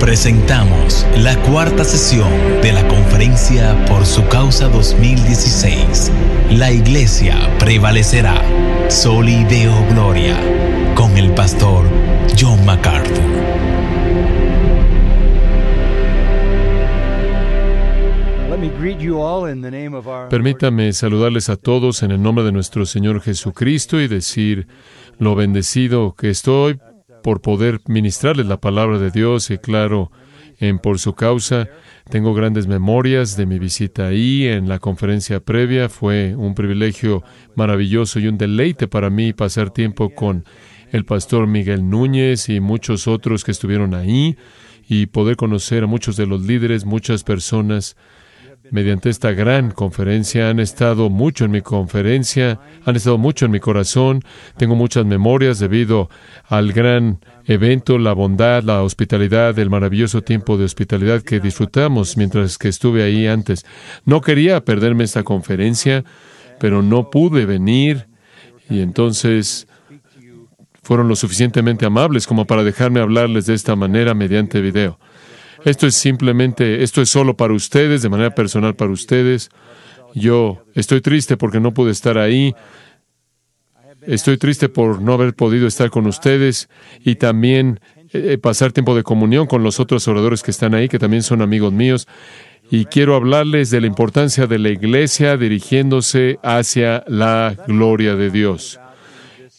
Presentamos la cuarta sesión de la conferencia Por su causa 2016. La iglesia prevalecerá. Soli Deo Gloria. Con el pastor John MacArthur. Permítame saludarles a todos en el nombre de nuestro Señor Jesucristo y decir lo bendecido que estoy por poder ministrarles la palabra de Dios y claro, en por su causa. Tengo grandes memorias de mi visita ahí en la conferencia previa. Fue un privilegio maravilloso y un deleite para mí pasar tiempo con el pastor Miguel Núñez y muchos otros que estuvieron ahí y poder conocer a muchos de los líderes, muchas personas mediante esta gran conferencia. Han estado mucho en mi conferencia, han estado mucho en mi corazón. Tengo muchas memorias debido al gran evento, la bondad, la hospitalidad, el maravilloso tiempo de hospitalidad que disfrutamos mientras que estuve ahí antes. No quería perderme esta conferencia, pero no pude venir y entonces fueron lo suficientemente amables como para dejarme hablarles de esta manera mediante video. Esto es simplemente, esto es solo para ustedes, de manera personal para ustedes. Yo estoy triste porque no pude estar ahí. Estoy triste por no haber podido estar con ustedes y también eh, pasar tiempo de comunión con los otros oradores que están ahí, que también son amigos míos. Y quiero hablarles de la importancia de la iglesia dirigiéndose hacia la gloria de Dios.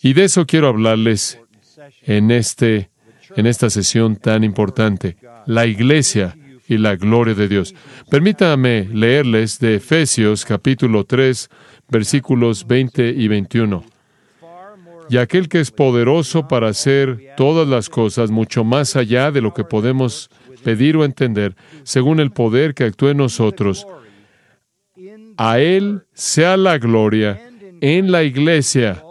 Y de eso quiero hablarles en este en esta sesión tan importante, la iglesia y la gloria de Dios. Permítame leerles de Efesios capítulo 3, versículos 20 y 21. Y aquel que es poderoso para hacer todas las cosas mucho más allá de lo que podemos pedir o entender, según el poder que actúa en nosotros, a Él sea la gloria en la iglesia,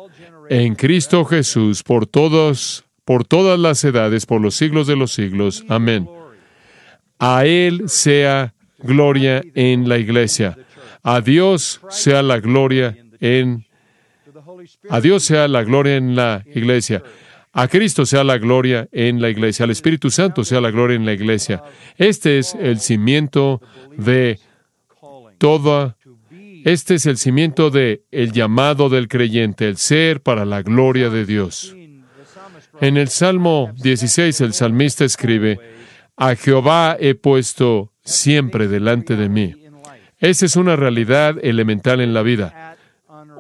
en Cristo Jesús, por todos por todas las edades, por los siglos de los siglos. Amén. A Él sea gloria en la iglesia. A Dios sea la gloria en a Dios sea la gloria en la iglesia. A Cristo sea la gloria en la iglesia. Al Espíritu Santo sea la gloria en la iglesia. Este es el cimiento de toda este es el cimiento de el llamado del creyente, el ser para la gloria de Dios. En el Salmo 16 el salmista escribe, a Jehová he puesto siempre delante de mí. Esa es una realidad elemental en la vida,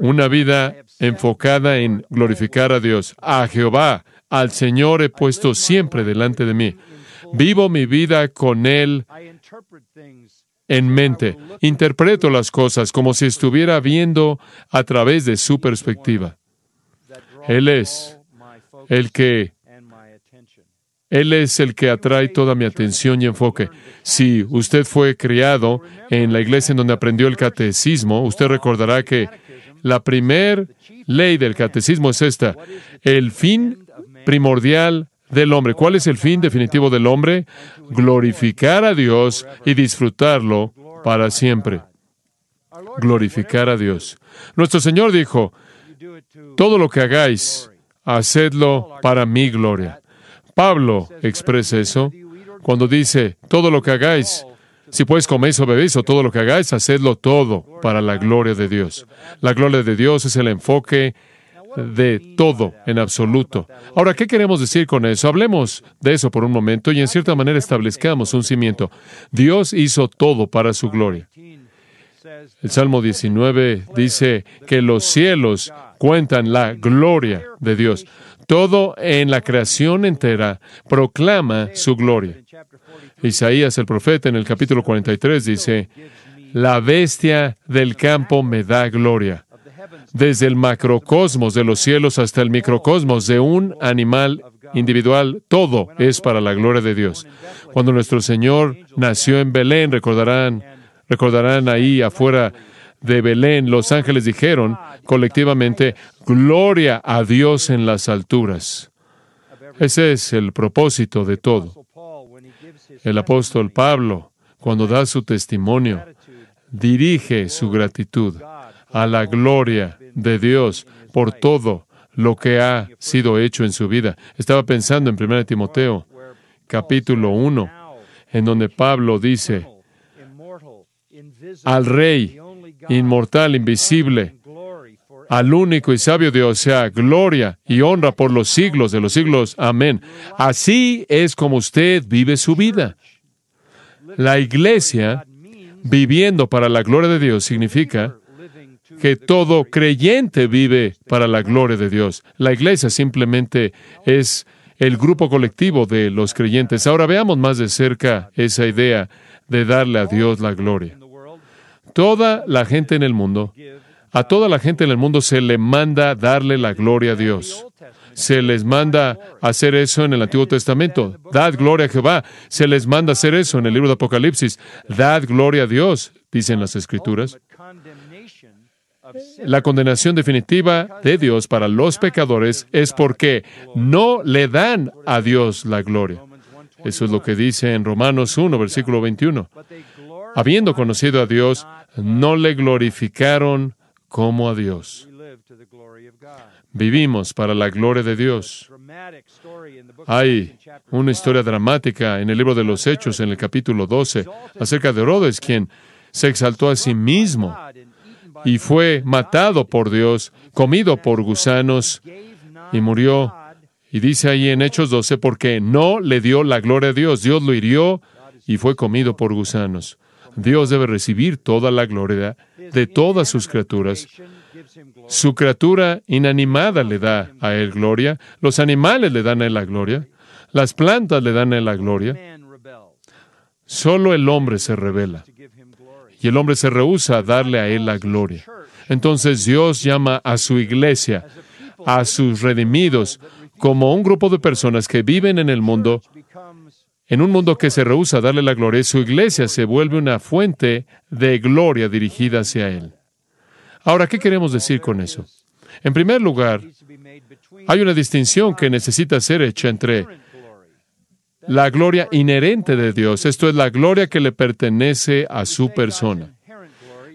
una vida enfocada en glorificar a Dios. A Jehová, al Señor he puesto siempre delante de mí. Vivo mi vida con Él en mente. Interpreto las cosas como si estuviera viendo a través de su perspectiva. Él es el que él es el que atrae toda mi atención y enfoque. Si usted fue criado en la iglesia en donde aprendió el catecismo, usted recordará que la primer ley del catecismo es esta, el fin primordial del hombre. ¿Cuál es el fin definitivo del hombre? Glorificar a Dios y disfrutarlo para siempre. Glorificar a Dios. Nuestro Señor dijo, todo lo que hagáis, hacedlo para mi gloria. Pablo expresa eso cuando dice, todo lo que hagáis, si pues coméis o bebéis o todo lo que hagáis, hacedlo todo para la gloria de Dios. La gloria de Dios es el enfoque de todo en absoluto. Ahora, ¿qué queremos decir con eso? Hablemos de eso por un momento y en cierta manera establezcamos un cimiento. Dios hizo todo para su gloria. El Salmo 19 dice que los cielos cuentan la gloria de Dios. Todo en la creación entera proclama su gloria. Isaías el profeta en el capítulo 43 dice, la bestia del campo me da gloria. Desde el macrocosmos de los cielos hasta el microcosmos de un animal individual, todo es para la gloria de Dios. Cuando nuestro Señor nació en Belén, recordarán, recordarán ahí afuera de Belén, los ángeles dijeron colectivamente, Gloria a Dios en las alturas. Ese es el propósito de todo. El apóstol Pablo, cuando da su testimonio, dirige su gratitud a la gloria de Dios por todo lo que ha sido hecho en su vida. Estaba pensando en 1 Timoteo, capítulo 1, en donde Pablo dice, al Rey, inmortal, invisible, al único y sabio Dios sea gloria y honra por los siglos de los siglos. Amén. Así es como usted vive su vida. La iglesia, viviendo para la gloria de Dios, significa que todo creyente vive para la gloria de Dios. La iglesia simplemente es el grupo colectivo de los creyentes. Ahora veamos más de cerca esa idea de darle a Dios la gloria. Toda la gente en el mundo a toda la gente en el mundo se le manda darle la gloria a Dios. Se les manda hacer eso en el Antiguo Testamento. Dad gloria a Jehová. Se les manda hacer eso en el libro de Apocalipsis. Dad gloria a Dios, dicen las Escrituras. La condenación definitiva de Dios para los pecadores es porque no le dan a Dios la gloria. Eso es lo que dice en Romanos 1, versículo 21. Habiendo conocido a Dios, no le glorificaron como a Dios. Vivimos para la gloria de Dios. Hay una historia dramática en el libro de los Hechos, en el capítulo 12, acerca de Herodes, quien se exaltó a sí mismo y fue matado por Dios, comido por gusanos y murió. Y dice ahí en Hechos 12, porque no le dio la gloria a Dios, Dios lo hirió y fue comido por gusanos. Dios debe recibir toda la gloria de todas sus criaturas. Su criatura inanimada le da a Él gloria, los animales le dan a Él la gloria, las plantas le dan a Él la gloria. Solo el hombre se revela y el hombre se rehúsa a darle a Él la gloria. Entonces Dios llama a su iglesia, a sus redimidos, como un grupo de personas que viven en el mundo en un mundo que se rehúsa a darle la gloria, su iglesia se vuelve una fuente de gloria dirigida hacia Él. Ahora, ¿qué queremos decir con eso? En primer lugar, hay una distinción que necesita ser hecha entre la gloria inherente de Dios, esto es la gloria que le pertenece a su persona.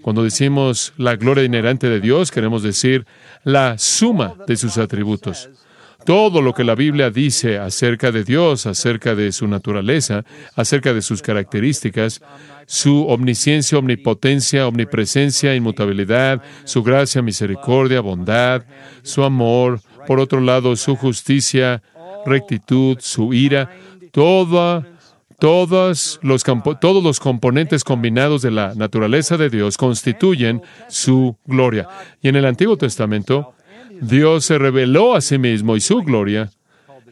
Cuando decimos la gloria inherente de Dios, queremos decir la suma de sus atributos. Todo lo que la Biblia dice acerca de Dios, acerca de su naturaleza, acerca de sus características, su omnisciencia, omnipotencia, omnipresencia, inmutabilidad, su gracia, misericordia, bondad, su amor, por otro lado, su justicia, rectitud, su ira, todos los, componentes combinados de la naturaleza de Dios constituyen su gloria. Y en el Antiguo Testamento, Dios se reveló a sí mismo y su gloria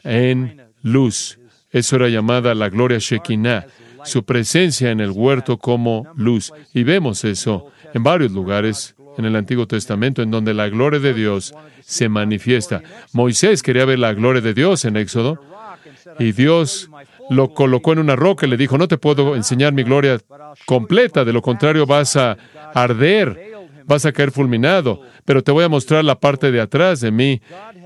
en luz. Eso era llamada la gloria Shekinah, su presencia en el huerto como luz. Y vemos eso en varios lugares en el Antiguo Testamento en donde la gloria de Dios se manifiesta. Moisés quería ver la gloria de Dios en Éxodo y Dios lo colocó en una roca y le dijo, no te puedo enseñar mi gloria completa, de lo contrario vas a arder vas a caer fulminado, pero te voy a mostrar la parte de atrás de mí.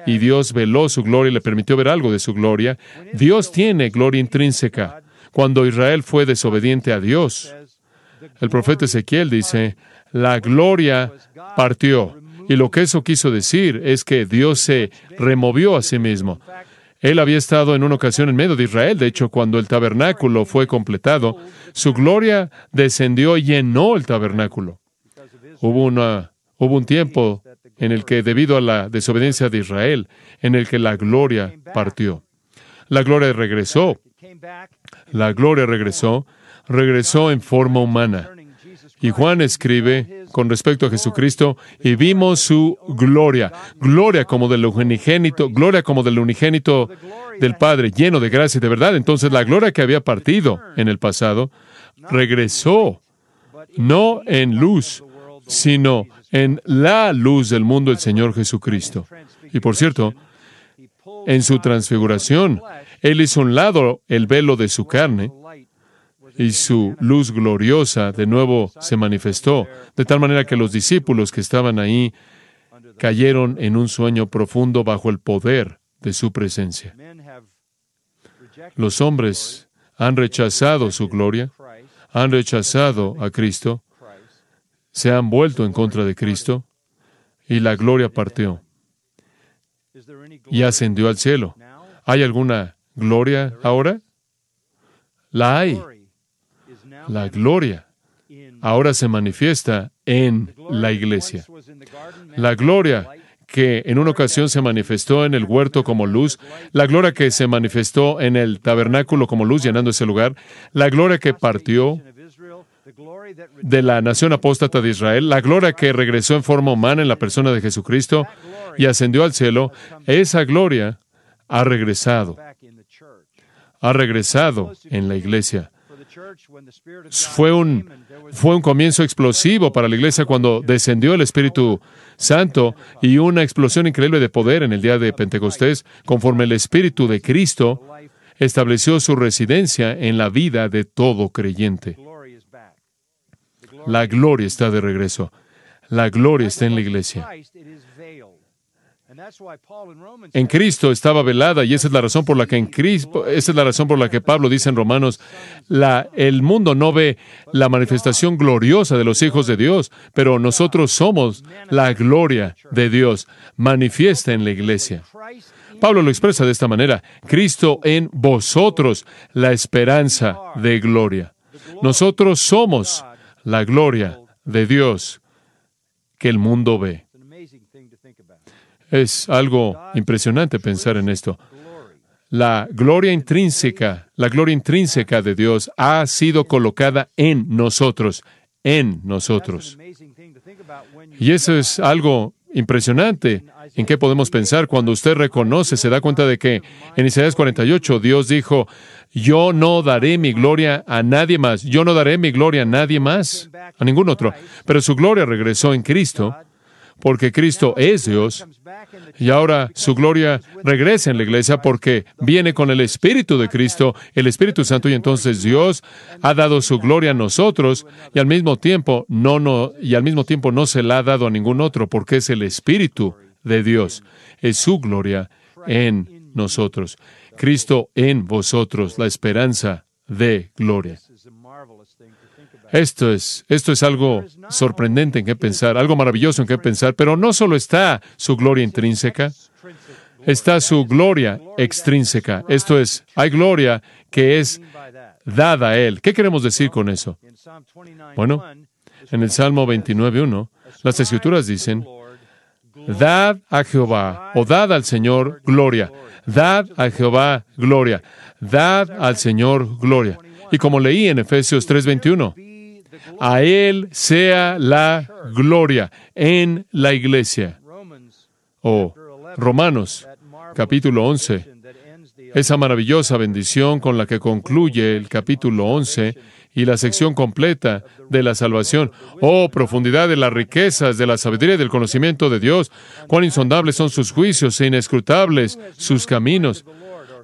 Y Dios veló su gloria y le permitió ver algo de su gloria. Dios tiene gloria intrínseca. Cuando Israel fue desobediente a Dios, el profeta Ezequiel dice, la gloria partió. Y lo que eso quiso decir es que Dios se removió a sí mismo. Él había estado en una ocasión en medio de Israel. De hecho, cuando el tabernáculo fue completado, su gloria descendió y llenó el tabernáculo. Hubo, una, hubo un tiempo en el que, debido a la desobediencia de Israel, en el que la gloria partió. La gloria regresó. La gloria regresó, regresó en forma humana. Y Juan escribe con respecto a Jesucristo, y vimos su gloria, gloria como del unigénito, gloria como del unigénito del Padre, lleno de gracia y de verdad. Entonces la gloria que había partido en el pasado regresó, no en luz, sino en la luz del mundo, el Señor Jesucristo. Y por cierto, en su transfiguración, Él hizo un lado el velo de su carne y su luz gloriosa de nuevo se manifestó, de tal manera que los discípulos que estaban ahí cayeron en un sueño profundo bajo el poder de su presencia. Los hombres han rechazado su gloria, han rechazado a Cristo, se han vuelto en contra de Cristo y la gloria partió y ascendió al cielo. ¿Hay alguna gloria ahora? La hay. La gloria ahora se manifiesta en la iglesia. La gloria que en una ocasión se manifestó en el huerto como luz, la gloria que se manifestó en el tabernáculo como luz llenando ese lugar, la gloria que partió de la nación apóstata de Israel, la gloria que regresó en forma humana en la persona de Jesucristo y ascendió al cielo, esa gloria ha regresado, ha regresado en la iglesia. Fue un, fue un comienzo explosivo para la iglesia cuando descendió el Espíritu Santo y una explosión increíble de poder en el día de Pentecostés, conforme el Espíritu de Cristo estableció su residencia en la vida de todo creyente. La gloria está de regreso. La gloria está en la iglesia. En Cristo estaba velada y esa es la razón por la que en Cristo, esa es la razón por la que Pablo dice en Romanos, la, el mundo no ve la manifestación gloriosa de los hijos de Dios, pero nosotros somos la gloria de Dios manifiesta en la iglesia. Pablo lo expresa de esta manera, Cristo en vosotros, la esperanza de gloria. Nosotros somos la gloria de Dios que el mundo ve. Es algo impresionante pensar en esto. La gloria intrínseca, la gloria intrínseca de Dios ha sido colocada en nosotros, en nosotros. Y eso es algo impresionante. En qué podemos pensar cuando usted reconoce, se da cuenta de que en Isaías 48 Dios dijo, yo no daré mi gloria a nadie más, yo no daré mi gloria a nadie más, a ningún otro, pero su gloria regresó en Cristo porque Cristo es Dios, y ahora su gloria regresa en la iglesia porque viene con el Espíritu de Cristo, el Espíritu Santo, y entonces Dios ha dado su gloria a nosotros, y al mismo tiempo no, no, y al mismo tiempo no se la ha dado a ningún otro, porque es el Espíritu de Dios, es su gloria en nosotros. Cristo en vosotros, la esperanza de gloria. Esto es, esto es algo sorprendente en qué pensar, algo maravilloso en qué pensar, pero no solo está su gloria intrínseca, está su gloria extrínseca. Esto es, hay gloria que es dada a Él. ¿Qué queremos decir con eso? Bueno, en el Salmo 29.1, las escrituras dicen, Dad a Jehová, o dad al Señor gloria, dad a Jehová gloria, dad al Señor gloria. Y como leí en Efesios 3:21, a Él sea la gloria en la iglesia. O Romanos, capítulo 11, esa maravillosa bendición con la que concluye el capítulo 11 y la sección completa de la salvación. Oh, profundidad de las riquezas, de la sabiduría y del conocimiento de Dios. Cuán insondables son sus juicios e inescrutables sus caminos.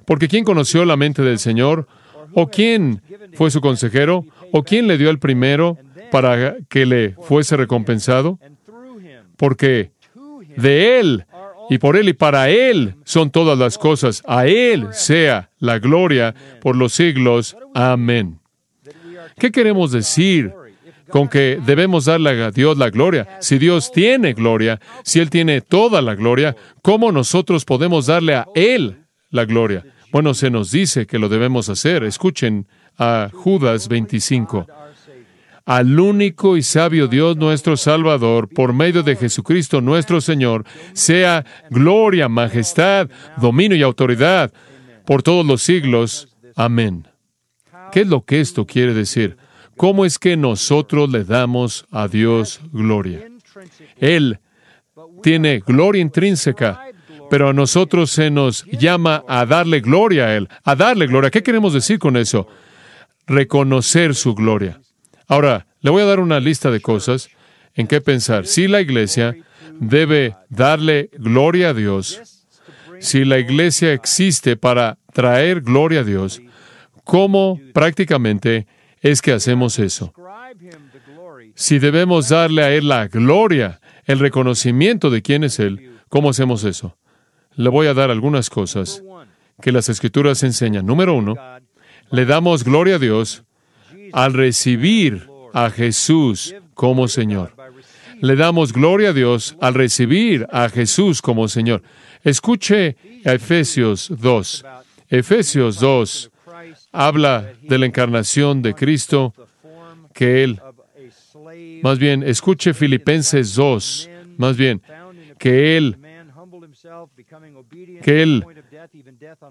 Porque ¿quién conoció la mente del Señor? ¿O quién fue su consejero? ¿O quién le dio el primero para que le fuese recompensado? Porque de Él y por Él y para Él son todas las cosas. A Él sea la gloria por los siglos. Amén. ¿Qué queremos decir con que debemos darle a Dios la gloria? Si Dios tiene gloria, si Él tiene toda la gloria, ¿cómo nosotros podemos darle a Él la gloria? Bueno, se nos dice que lo debemos hacer. Escuchen a Judas 25. Al único y sabio Dios nuestro Salvador, por medio de Jesucristo nuestro Señor, sea gloria, majestad, dominio y autoridad por todos los siglos. Amén. ¿Qué es lo que esto quiere decir? ¿Cómo es que nosotros le damos a Dios gloria? Él tiene gloria intrínseca, pero a nosotros se nos llama a darle gloria a Él, a darle gloria. ¿Qué queremos decir con eso? Reconocer su gloria. Ahora, le voy a dar una lista de cosas en qué pensar. Si la iglesia debe darle gloria a Dios, si la iglesia existe para traer gloria a Dios, ¿cómo prácticamente es que hacemos eso? Si debemos darle a Él la gloria, el reconocimiento de quién es Él, ¿cómo hacemos eso? Le voy a dar algunas cosas que las escrituras enseñan. Número uno, le damos gloria a Dios al recibir a Jesús como Señor. Le damos gloria a Dios al recibir a Jesús como Señor. Escuche Efesios 2. Efesios 2 habla de la encarnación de Cristo que Él, más bien, escuche Filipenses 2, más bien, que Él, que Él,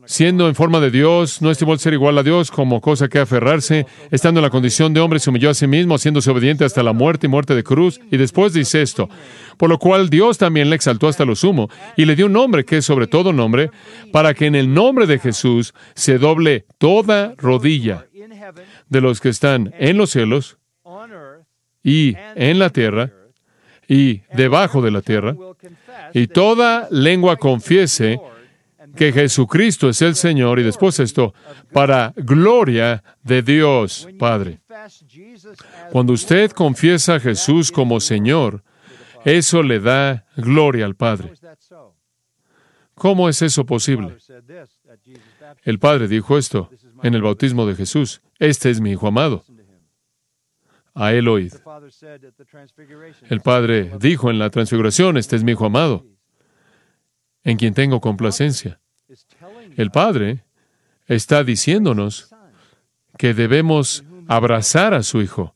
siendo en forma de Dios, no estimó el ser igual a Dios como cosa que aferrarse, estando en la condición de hombre, se humilló a sí mismo, haciéndose obediente hasta la muerte y muerte de cruz. Y después dice esto, por lo cual Dios también le exaltó hasta lo sumo y le dio un nombre que es sobre todo nombre, para que en el nombre de Jesús se doble toda rodilla de los que están en los cielos y en la tierra y debajo de la tierra, y toda lengua confiese que Jesucristo es el Señor, y después esto, para gloria de Dios Padre. Cuando usted confiesa a Jesús como Señor, eso le da gloria al Padre. ¿Cómo es eso posible? El Padre dijo esto en el bautismo de Jesús. Este es mi Hijo amado. A él oíd. El Padre dijo en la transfiguración, este es mi Hijo amado, en quien tengo complacencia. El Padre está diciéndonos que debemos abrazar a su Hijo,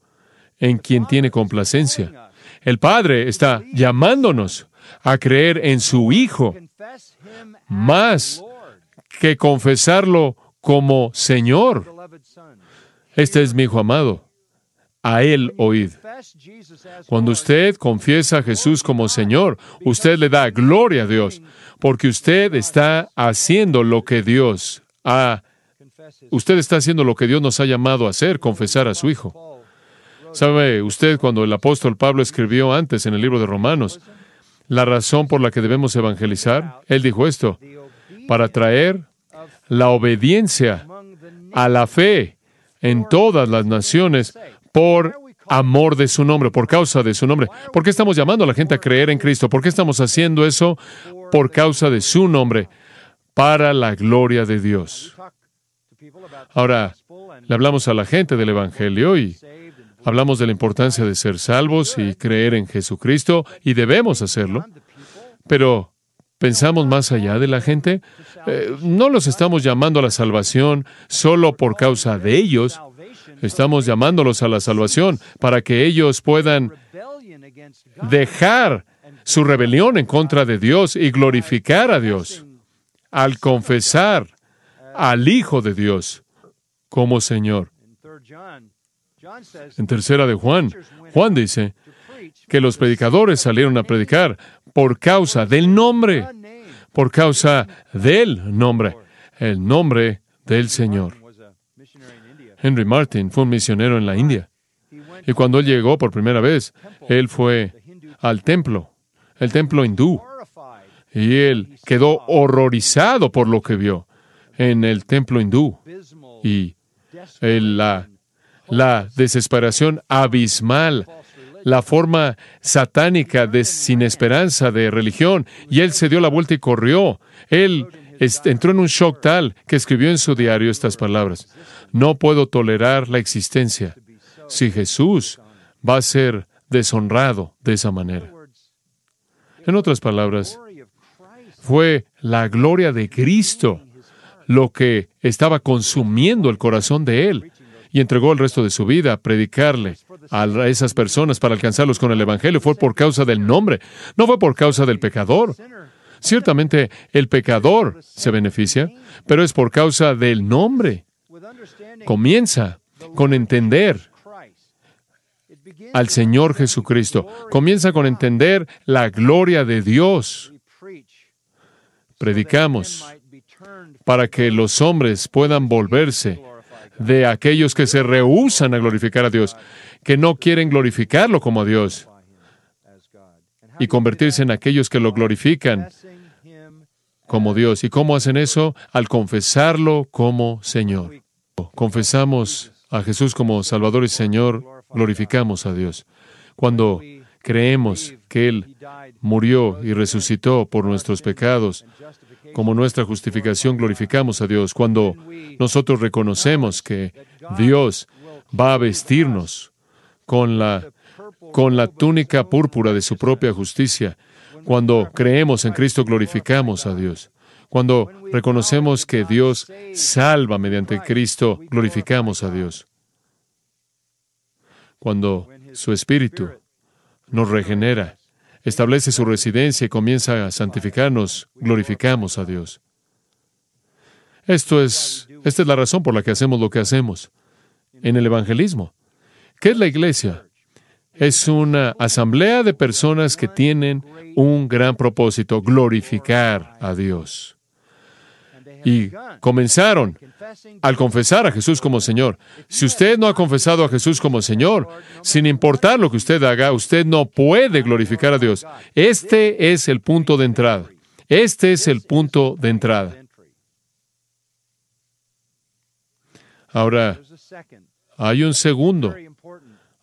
en quien tiene complacencia. El Padre está llamándonos a creer en su Hijo más que confesarlo como Señor. Este es mi Hijo amado. A Él oíd. Cuando usted confiesa a Jesús como Señor, usted le da gloria a Dios, porque usted está haciendo lo que Dios ha... Usted está haciendo lo que Dios nos ha llamado a hacer, confesar a su Hijo. ¿Sabe usted cuando el apóstol Pablo escribió antes en el libro de Romanos la razón por la que debemos evangelizar? Él dijo esto, para traer la obediencia a la fe en todas las naciones por amor de su nombre, por causa de su nombre. ¿Por qué estamos llamando a la gente a creer en Cristo? ¿Por qué estamos haciendo eso? Por causa de su nombre, para la gloria de Dios. Ahora, le hablamos a la gente del Evangelio y hablamos de la importancia de ser salvos y creer en Jesucristo, y debemos hacerlo. Pero, ¿pensamos más allá de la gente? Eh, no los estamos llamando a la salvación solo por causa de ellos, Estamos llamándolos a la salvación para que ellos puedan dejar su rebelión en contra de Dios y glorificar a Dios al confesar al Hijo de Dios como Señor. En tercera de Juan, Juan dice que los predicadores salieron a predicar por causa del nombre, por causa del nombre, el nombre del Señor. Henry Martin fue un misionero en la India. Y cuando él llegó por primera vez, él fue al templo, el templo hindú. Y él quedó horrorizado por lo que vio en el templo hindú. Y la, la desesperación abismal, la forma satánica de sin esperanza de religión. Y él se dio la vuelta y corrió. Él entró en un shock tal que escribió en su diario estas palabras. No puedo tolerar la existencia si Jesús va a ser deshonrado de esa manera. En otras palabras, fue la gloria de Cristo lo que estaba consumiendo el corazón de él y entregó el resto de su vida a predicarle a esas personas para alcanzarlos con el Evangelio. Fue por causa del nombre, no fue por causa del pecador. Ciertamente el pecador se beneficia, pero es por causa del nombre. Comienza con entender al Señor Jesucristo. Comienza con entender la gloria de Dios. Predicamos para que los hombres puedan volverse de aquellos que se rehusan a glorificar a Dios, que no quieren glorificarlo como Dios, y convertirse en aquellos que lo glorifican como Dios. ¿Y cómo hacen eso? Al confesarlo como Señor confesamos a Jesús como Salvador y Señor, glorificamos a Dios. Cuando creemos que Él murió y resucitó por nuestros pecados, como nuestra justificación, glorificamos a Dios. Cuando nosotros reconocemos que Dios va a vestirnos con la, con la túnica púrpura de su propia justicia, cuando creemos en Cristo, glorificamos a Dios. Cuando reconocemos que Dios salva mediante Cristo, glorificamos a Dios. cuando su espíritu nos regenera, establece su residencia y comienza a santificarnos, glorificamos a Dios. Esto es, esta es la razón por la que hacemos lo que hacemos en el evangelismo. ¿Qué es la iglesia? Es una asamblea de personas que tienen un gran propósito, glorificar a Dios. Y comenzaron al confesar a Jesús como Señor. Si usted no ha confesado a Jesús como Señor, sin importar lo que usted haga, usted no puede glorificar a Dios. Este es el punto de entrada. Este es el punto de entrada. Ahora, hay un segundo.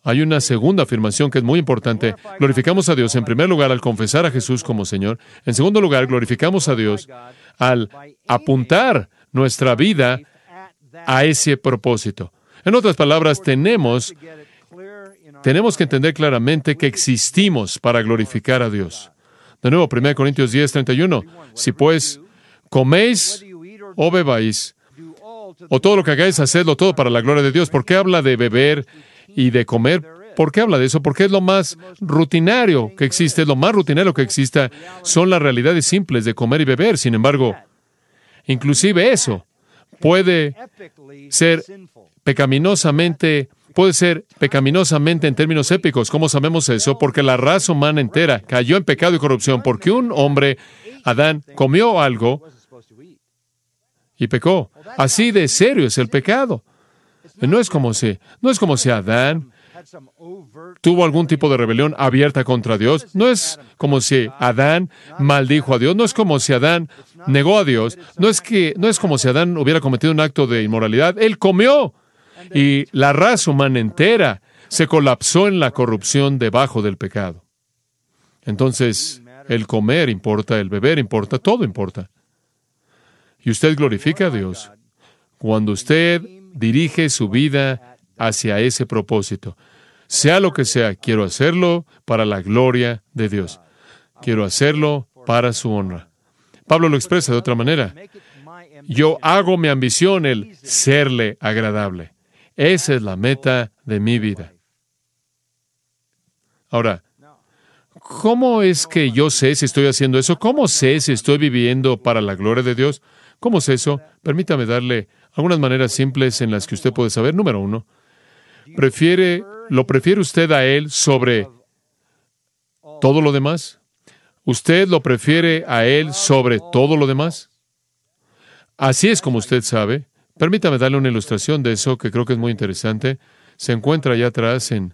Hay una segunda afirmación que es muy importante. Glorificamos a Dios en primer lugar al confesar a Jesús como Señor. En segundo lugar, glorificamos a Dios al apuntar nuestra vida a ese propósito. En otras palabras, tenemos, tenemos que entender claramente que existimos para glorificar a Dios. De nuevo, 1 Corintios 10, 31. Si pues coméis o bebáis, o todo lo que hagáis, hacedlo todo para la gloria de Dios. ¿Por qué habla de beber y de comer? ¿Por qué habla de eso? Porque es lo más rutinario que existe, lo más rutinario que exista son las realidades simples de comer y beber. Sin embargo, inclusive eso puede ser pecaminosamente puede ser pecaminosamente en términos épicos. ¿Cómo sabemos eso? Porque la raza humana entera cayó en pecado y corrupción porque un hombre, Adán, comió algo y pecó. Así de serio es el pecado. No es como si, no es como si Adán tuvo algún tipo de rebelión abierta contra Dios. No es como si Adán maldijo a Dios. No es como si Adán negó a Dios. No es que, no es como si Adán hubiera cometido un acto de inmoralidad. Él comió y la raza humana entera se colapsó en la corrupción debajo del pecado. Entonces, el comer importa, el beber importa, todo importa. Y usted glorifica a Dios cuando usted dirige su vida hacia ese propósito. Sea lo que sea, quiero hacerlo para la gloria de Dios. Quiero hacerlo para su honra. Pablo lo expresa de otra manera. Yo hago mi ambición el serle agradable. Esa es la meta de mi vida. Ahora, ¿cómo es que yo sé si estoy haciendo eso? ¿Cómo sé si estoy viviendo para la gloria de Dios? ¿Cómo es eso? Permítame darle algunas maneras simples en las que usted puede saber. Número uno, prefiere, ¿lo prefiere usted a Él sobre todo lo demás? ¿Usted lo prefiere a Él sobre todo lo demás? Así es como usted sabe. Permítame darle una ilustración de eso que creo que es muy interesante. Se encuentra allá atrás en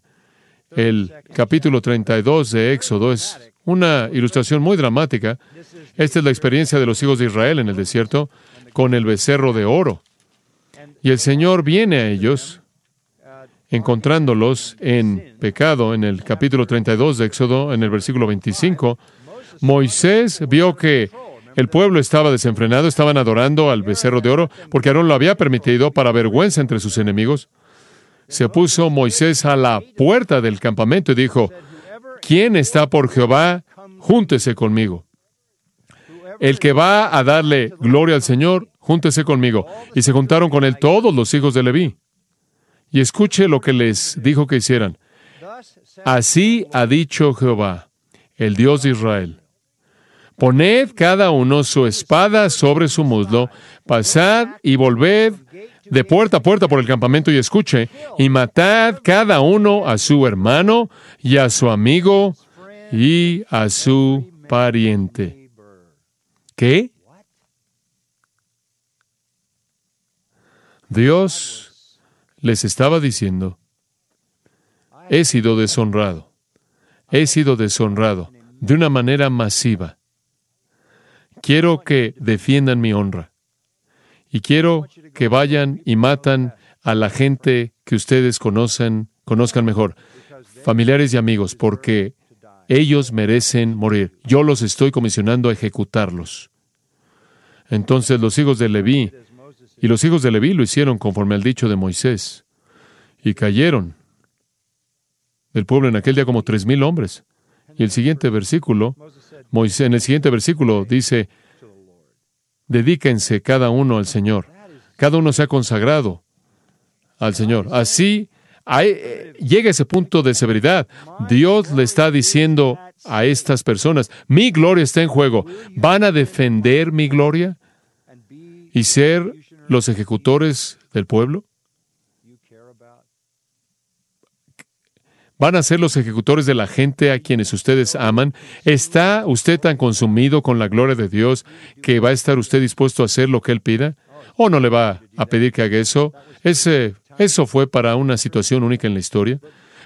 el capítulo 32 de Éxodo. Es una ilustración muy dramática. Esta es la experiencia de los hijos de Israel en el desierto con el becerro de oro. Y el Señor viene a ellos, encontrándolos en pecado, en el capítulo 32 de Éxodo, en el versículo 25. Moisés vio que el pueblo estaba desenfrenado, estaban adorando al becerro de oro, porque Aarón lo había permitido para vergüenza entre sus enemigos. Se puso Moisés a la puerta del campamento y dijo, ¿quién está por Jehová? Júntese conmigo. El que va a darle gloria al Señor, júntese conmigo. Y se juntaron con él todos los hijos de Leví. Y escuche lo que les dijo que hicieran. Así ha dicho Jehová, el Dios de Israel. Poned cada uno su espada sobre su muslo, pasad y volved de puerta a puerta por el campamento y escuche, y matad cada uno a su hermano y a su amigo y a su pariente. ¿Qué? Dios les estaba diciendo, he sido deshonrado, he sido deshonrado de una manera masiva. Quiero que defiendan mi honra. Y quiero que vayan y matan a la gente que ustedes conocen, conozcan mejor, familiares y amigos, porque ellos merecen morir. Yo los estoy comisionando a ejecutarlos. Entonces los hijos de Leví y los hijos de Leví lo hicieron conforme al dicho de Moisés y cayeron del pueblo en aquel día como tres mil hombres. Y el siguiente versículo, Moisés, en el siguiente versículo dice, dedíquense cada uno al Señor. Cada uno se ha consagrado al Señor. Así eh, llega ese punto de severidad. Dios le está diciendo a estas personas, mi gloria está en juego. ¿Van a defender mi gloria y ser los ejecutores del pueblo? ¿Van a ser los ejecutores de la gente a quienes ustedes aman? ¿Está usted tan consumido con la gloria de Dios que va a estar usted dispuesto a hacer lo que Él pida? ¿O no le va a pedir que haga eso? Ese, eso fue para una situación única en la historia.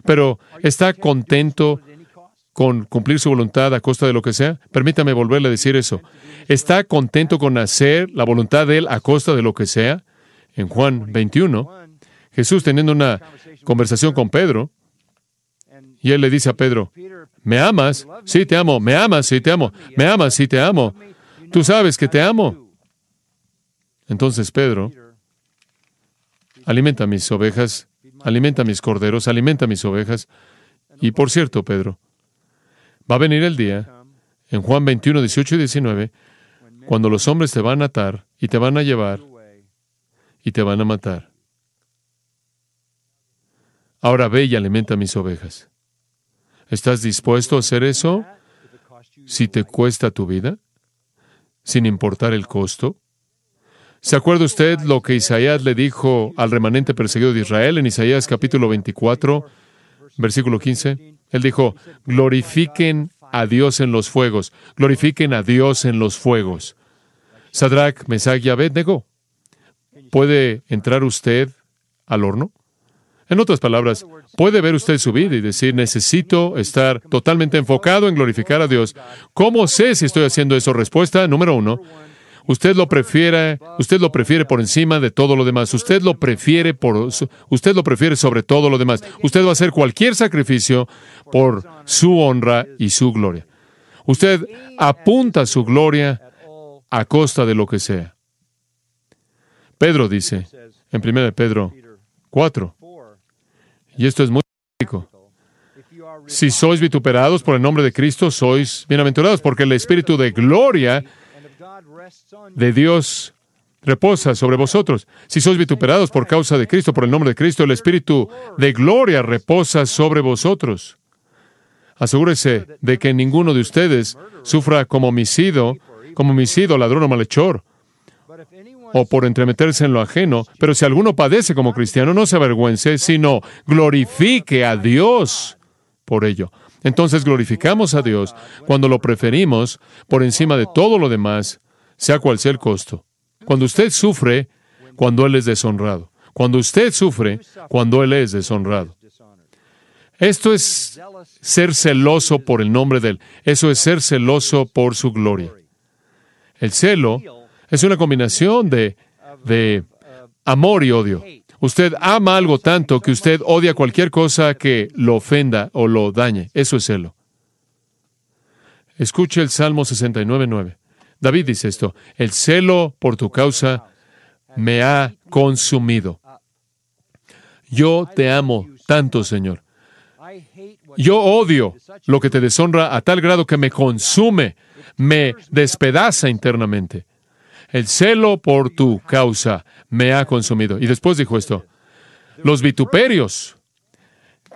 Pero ¿está contento con cumplir su voluntad a costa de lo que sea? Permítame volverle a decir eso. ¿Está contento con hacer la voluntad de Él a costa de lo que sea? En Juan 21, Jesús teniendo una conversación con Pedro, y él le dice a Pedro, ¿me amas? Sí, te amo. ¿Me amas? Sí, te amo. ¿Me amas? Sí, te amo. Tú sabes que te amo. Entonces Pedro, alimenta mis ovejas, alimenta mis corderos, alimenta mis ovejas. Y por cierto, Pedro, va a venir el día, en Juan 21, 18 y 19, cuando los hombres te van a atar y te van a llevar y te van a matar. Ahora ve y alimenta mis ovejas. ¿Estás dispuesto a hacer eso si te cuesta tu vida? Sin importar el costo. ¿Se acuerda usted lo que Isaías le dijo al remanente perseguido de Israel en Isaías capítulo 24, versículo 15? Él dijo, glorifiquen a Dios en los fuegos, glorifiquen a Dios en los fuegos. Sadrach, Mesach y Abednego, ¿puede entrar usted al horno? En otras palabras, puede ver usted su vida y decir, necesito estar totalmente enfocado en glorificar a Dios. ¿Cómo sé si estoy haciendo eso? Respuesta número uno. Usted lo prefiere, usted lo prefiere por encima de todo lo demás. Usted lo prefiere por, usted lo prefiere sobre todo lo demás. Usted va a hacer cualquier sacrificio por su honra y su gloria. Usted apunta su gloria a costa de lo que sea. Pedro dice, en 1 Pedro 4, y esto es muy rico. Si sois vituperados por el nombre de Cristo, sois bienaventurados, porque el Espíritu de gloria de Dios reposa sobre vosotros. Si sois vituperados por causa de Cristo, por el nombre de Cristo, el Espíritu de gloria reposa sobre vosotros. Asegúrese de que ninguno de ustedes sufra como homicidio, como homicidio, ladrón o malhechor, o por entremeterse en lo ajeno, pero si alguno padece como cristiano, no se avergüence, sino glorifique a Dios por ello. Entonces glorificamos a Dios cuando lo preferimos por encima de todo lo demás, sea cual sea el costo. Cuando usted sufre, cuando Él es deshonrado. Cuando usted sufre, cuando Él es deshonrado. Esto es ser celoso por el nombre de Él. Eso es ser celoso por su gloria. El celo es una combinación de, de amor y odio. Usted ama algo tanto que usted odia cualquier cosa que lo ofenda o lo dañe. Eso es celo. Escuche el Salmo 69.9. David dice esto, el celo por tu causa me ha consumido. Yo te amo tanto, Señor. Yo odio lo que te deshonra a tal grado que me consume, me despedaza internamente. El celo por tu causa me ha consumido. Y después dijo esto, los vituperios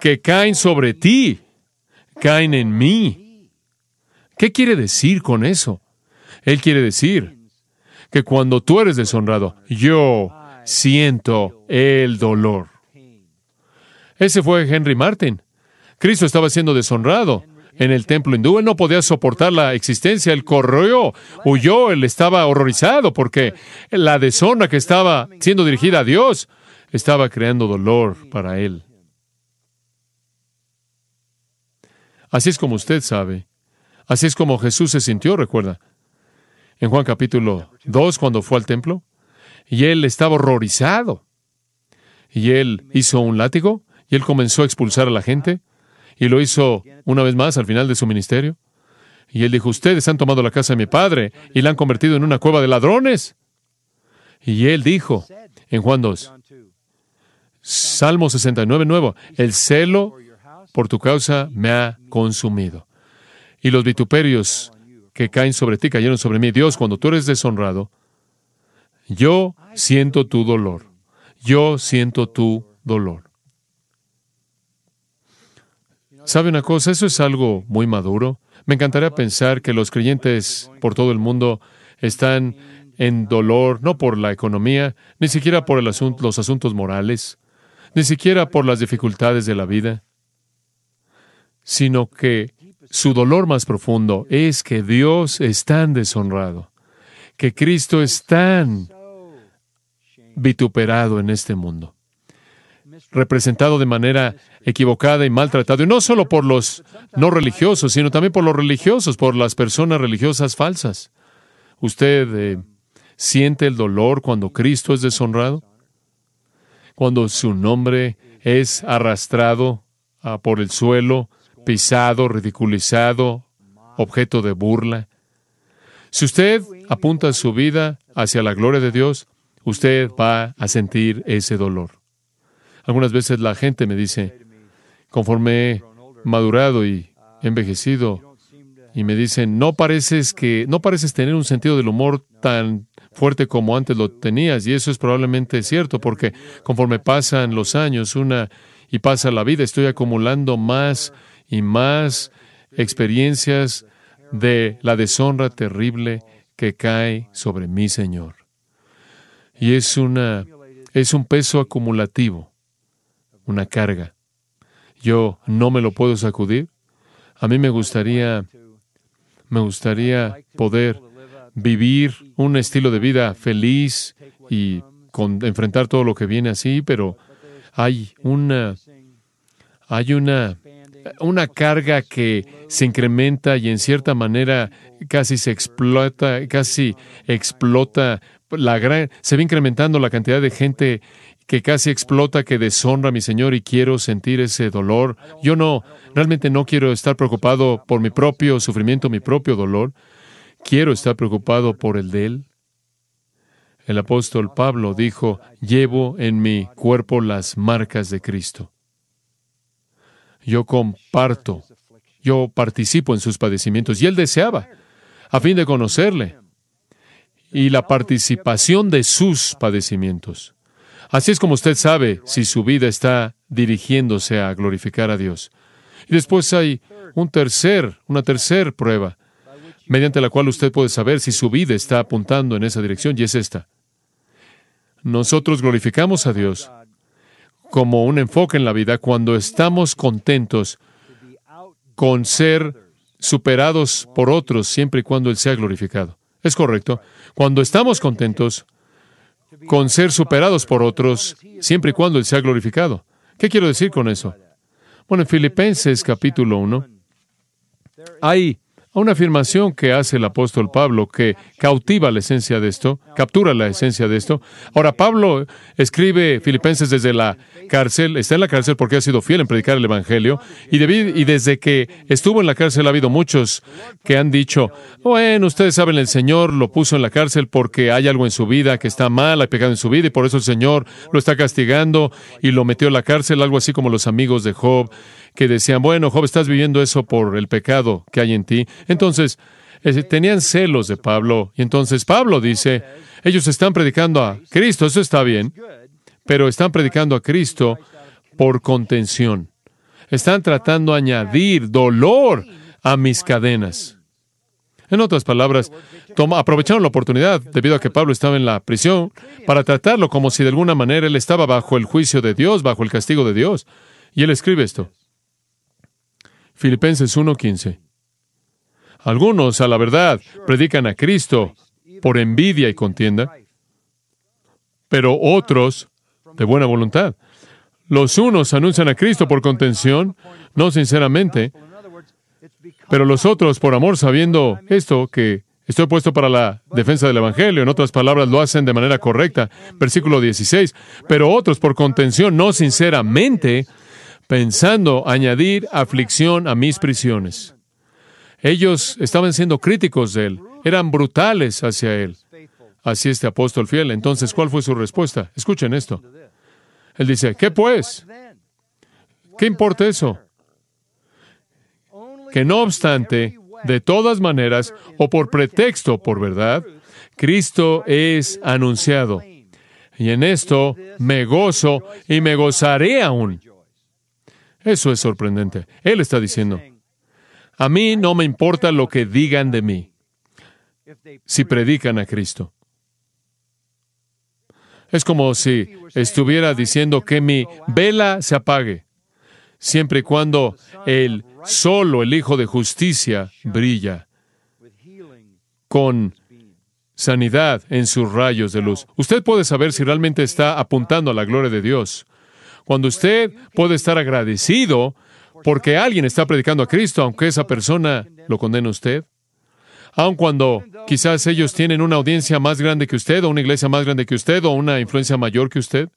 que caen sobre ti, caen en mí. ¿Qué quiere decir con eso? Él quiere decir que cuando tú eres deshonrado, yo siento el dolor. Ese fue Henry Martin. Cristo estaba siendo deshonrado en el templo hindú. Él no podía soportar la existencia, él corrió, huyó, él estaba horrorizado porque la deshonra que estaba siendo dirigida a Dios estaba creando dolor para él. Así es como usted sabe. Así es como Jesús se sintió, recuerda. En Juan capítulo 2, cuando fue al templo, y él estaba horrorizado. Y él hizo un látigo, y él comenzó a expulsar a la gente, y lo hizo una vez más al final de su ministerio. Y él dijo, ustedes han tomado la casa de mi padre y la han convertido en una cueva de ladrones. Y él dijo en Juan 2, Salmo 69 nuevo, el celo por tu causa me ha consumido. Y los vituperios que caen sobre ti cayeron sobre mí. Dios, cuando tú eres deshonrado, yo siento tu dolor. Yo siento tu dolor. ¿Sabe una cosa? Eso es algo muy maduro. Me encantaría pensar que los creyentes por todo el mundo están en dolor, no por la economía, ni siquiera por los asuntos morales, ni siquiera por las dificultades de la vida, sino que su dolor más profundo es que Dios es tan deshonrado, que Cristo es tan vituperado en este mundo, representado de manera equivocada y maltratado, y no solo por los no religiosos, sino también por los religiosos, por las personas religiosas falsas. ¿Usted eh, siente el dolor cuando Cristo es deshonrado? Cuando su nombre es arrastrado ah, por el suelo, pisado, ridiculizado, objeto de burla. Si usted apunta su vida hacia la gloria de Dios, usted va a sentir ese dolor. Algunas veces la gente me dice, conforme he madurado y envejecido, y me dicen, no pareces que, no pareces tener un sentido del humor tan fuerte como antes lo tenías, y eso es probablemente cierto, porque conforme pasan los años, una y pasa la vida, estoy acumulando más y más experiencias de la deshonra terrible que cae sobre mi Señor. Y es una es un peso acumulativo, una carga. Yo no me lo puedo sacudir. A mí me gustaría me gustaría poder vivir un estilo de vida feliz y con, enfrentar todo lo que viene así, pero hay una hay una una carga que se incrementa y en cierta manera casi se explota, casi explota la gran, se va incrementando la cantidad de gente que casi explota, que deshonra a mi Señor y quiero sentir ese dolor. Yo no, realmente no quiero estar preocupado por mi propio sufrimiento, mi propio dolor. Quiero estar preocupado por el de Él. El apóstol Pablo dijo, llevo en mi cuerpo las marcas de Cristo yo comparto, yo participo en sus padecimientos. Y él deseaba, a fin de conocerle, y la participación de sus padecimientos. Así es como usted sabe si su vida está dirigiéndose a glorificar a Dios. Y después hay un tercer, una tercera prueba, mediante la cual usted puede saber si su vida está apuntando en esa dirección, y es esta. Nosotros glorificamos a Dios como un enfoque en la vida cuando estamos contentos con ser superados por otros siempre y cuando Él sea glorificado. Es correcto. Cuando estamos contentos con ser superados por otros siempre y cuando Él sea glorificado. ¿Qué quiero decir con eso? Bueno, en Filipenses capítulo 1 hay una afirmación que hace el apóstol Pablo que cautiva la esencia de esto, captura la esencia de esto. Ahora, Pablo escribe Filipenses desde la cárcel, está en la cárcel porque ha sido fiel en predicar el Evangelio, y, y desde que estuvo en la cárcel ha habido muchos que han dicho, bueno, ustedes saben, el Señor lo puso en la cárcel porque hay algo en su vida que está mal, hay pecado en su vida, y por eso el Señor lo está castigando y lo metió en la cárcel, algo así como los amigos de Job que decían, bueno, Job, estás viviendo eso por el pecado que hay en ti. Entonces, tenían celos de Pablo. Y entonces Pablo dice, ellos están predicando a Cristo, eso está bien, pero están predicando a Cristo por contención. Están tratando de añadir dolor a mis cadenas. En otras palabras, aprovecharon la oportunidad, debido a que Pablo estaba en la prisión, para tratarlo como si de alguna manera él estaba bajo el juicio de Dios, bajo el castigo de Dios. Y él escribe esto. Filipenses 1:15. Algunos, a la verdad, predican a Cristo por envidia y contienda, pero otros de buena voluntad. Los unos anuncian a Cristo por contención, no sinceramente, pero los otros por amor, sabiendo esto, que estoy puesto para la defensa del Evangelio. En otras palabras, lo hacen de manera correcta. Versículo 16. Pero otros por contención, no sinceramente, pensando añadir aflicción a mis prisiones. Ellos estaban siendo críticos de él, eran brutales hacia él. Así este apóstol fiel. Entonces, ¿cuál fue su respuesta? Escuchen esto. Él dice, ¿qué pues? ¿Qué importa eso? Que no obstante, de todas maneras, o por pretexto por verdad, Cristo es anunciado. Y en esto me gozo y me gozaré aún. Eso es sorprendente. Él está diciendo, a mí no me importa lo que digan de mí si predican a Cristo. Es como si estuviera diciendo que mi vela se apague, siempre y cuando el solo el Hijo de Justicia brilla con sanidad en sus rayos de luz. Usted puede saber si realmente está apuntando a la gloria de Dios. Cuando usted puede estar agradecido porque alguien está predicando a Cristo, aunque esa persona lo condene a usted. Aun cuando quizás ellos tienen una audiencia más grande que usted, o una iglesia más grande que usted, o una influencia mayor que usted.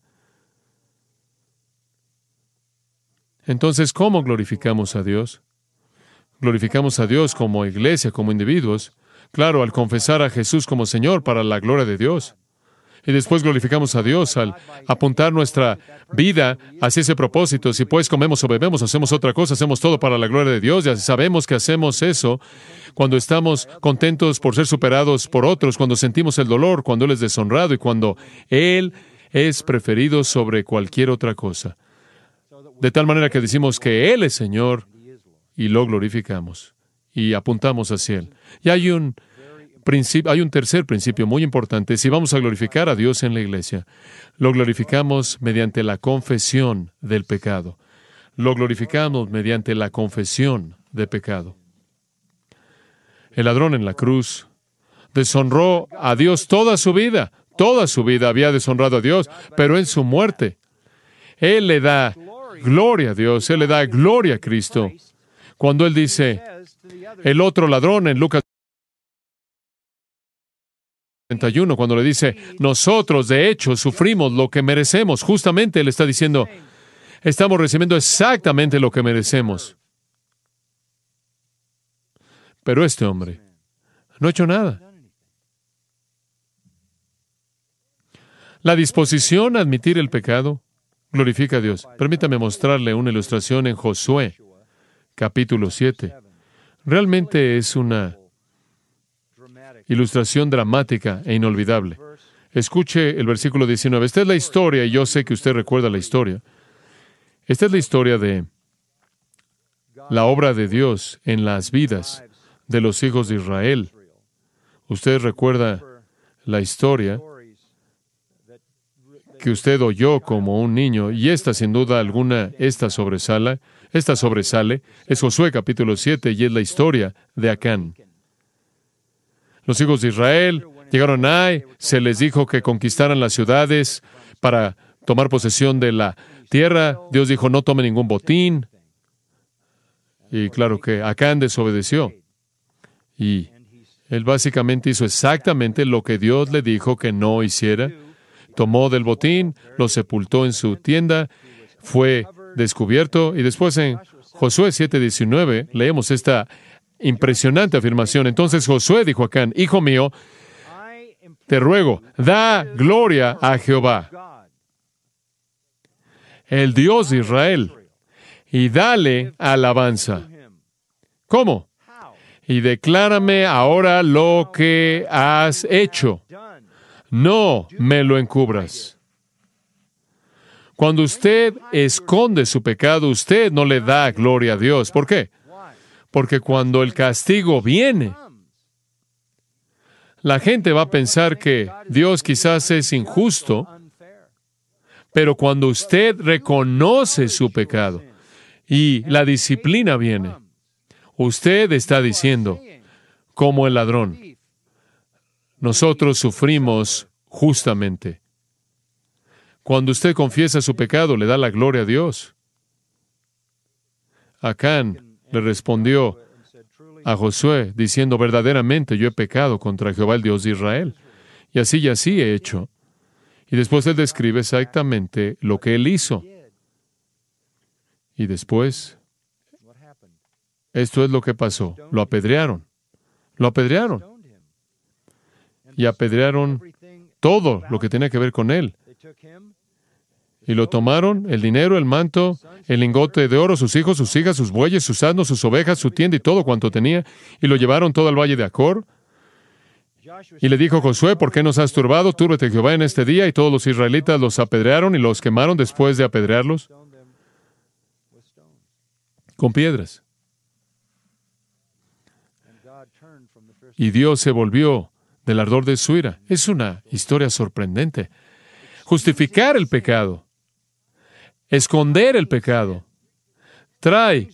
Entonces, ¿cómo glorificamos a Dios? Glorificamos a Dios como iglesia, como individuos. Claro, al confesar a Jesús como Señor para la gloria de Dios. Y después glorificamos a Dios al apuntar nuestra vida hacia ese propósito. Si pues comemos o bebemos, hacemos otra cosa, hacemos todo para la gloria de Dios. Ya sabemos que hacemos eso cuando estamos contentos por ser superados por otros, cuando sentimos el dolor, cuando Él es deshonrado y cuando Él es preferido sobre cualquier otra cosa. De tal manera que decimos que Él es Señor y lo glorificamos y apuntamos hacia Él. Y hay un hay un tercer principio muy importante. Si vamos a glorificar a Dios en la iglesia, lo glorificamos mediante la confesión del pecado. Lo glorificamos mediante la confesión de pecado. El ladrón en la cruz deshonró a Dios toda su vida. Toda su vida había deshonrado a Dios, pero en su muerte, Él le da gloria a Dios, Él le da gloria a Cristo. Cuando Él dice, el otro ladrón en Lucas cuando le dice, nosotros de hecho sufrimos lo que merecemos, justamente él está diciendo, estamos recibiendo exactamente lo que merecemos. Pero este hombre no ha hecho nada. La disposición a admitir el pecado glorifica a Dios. Permítame mostrarle una ilustración en Josué, capítulo 7. Realmente es una ilustración dramática e inolvidable. Escuche el versículo 19. Esta es la historia, y yo sé que usted recuerda la historia. Esta es la historia de la obra de Dios en las vidas de los hijos de Israel. Usted recuerda la historia que usted oyó como un niño, y esta sin duda alguna, esta sobresala, esta sobresale, es Josué capítulo 7 y es la historia de Acán. Los hijos de Israel llegaron ahí, se les dijo que conquistaran las ciudades para tomar posesión de la tierra. Dios dijo, no tome ningún botín. Y claro que Acán desobedeció. Y él básicamente hizo exactamente lo que Dios le dijo que no hiciera. Tomó del botín, lo sepultó en su tienda, fue descubierto y después en Josué 7:19 leemos esta Impresionante afirmación. Entonces Josué dijo a Acán, Hijo mío, te ruego, da gloria a Jehová, el Dios de Israel, y dale alabanza. ¿Cómo? Y declárame ahora lo que has hecho. No me lo encubras. Cuando usted esconde su pecado, usted no le da gloria a Dios. ¿Por qué? Porque cuando el castigo viene, la gente va a pensar que Dios quizás es injusto, pero cuando usted reconoce su pecado y la disciplina viene, usted está diciendo, como el ladrón, nosotros sufrimos justamente. Cuando usted confiesa su pecado, le da la gloria a Dios. Acán le respondió a Josué, diciendo, verdaderamente yo he pecado contra Jehová el Dios de Israel. Y así y así he hecho. Y después él describe exactamente lo que él hizo. Y después, esto es lo que pasó. Lo apedrearon. Lo apedrearon. Y apedrearon todo lo que tenía que ver con él. Y lo tomaron, el dinero, el manto, el lingote de oro, sus hijos, sus hijas, sus bueyes, sus asnos, sus ovejas, su tienda y todo cuanto tenía, y lo llevaron todo al valle de Acor. Y le dijo Josué, ¿por qué nos has turbado? Túrbete Jehová en este día. Y todos los israelitas los apedrearon y los quemaron después de apedrearlos. con piedras. Y Dios se volvió del ardor de su ira. Es una historia sorprendente. Justificar el pecado, esconder el pecado, trae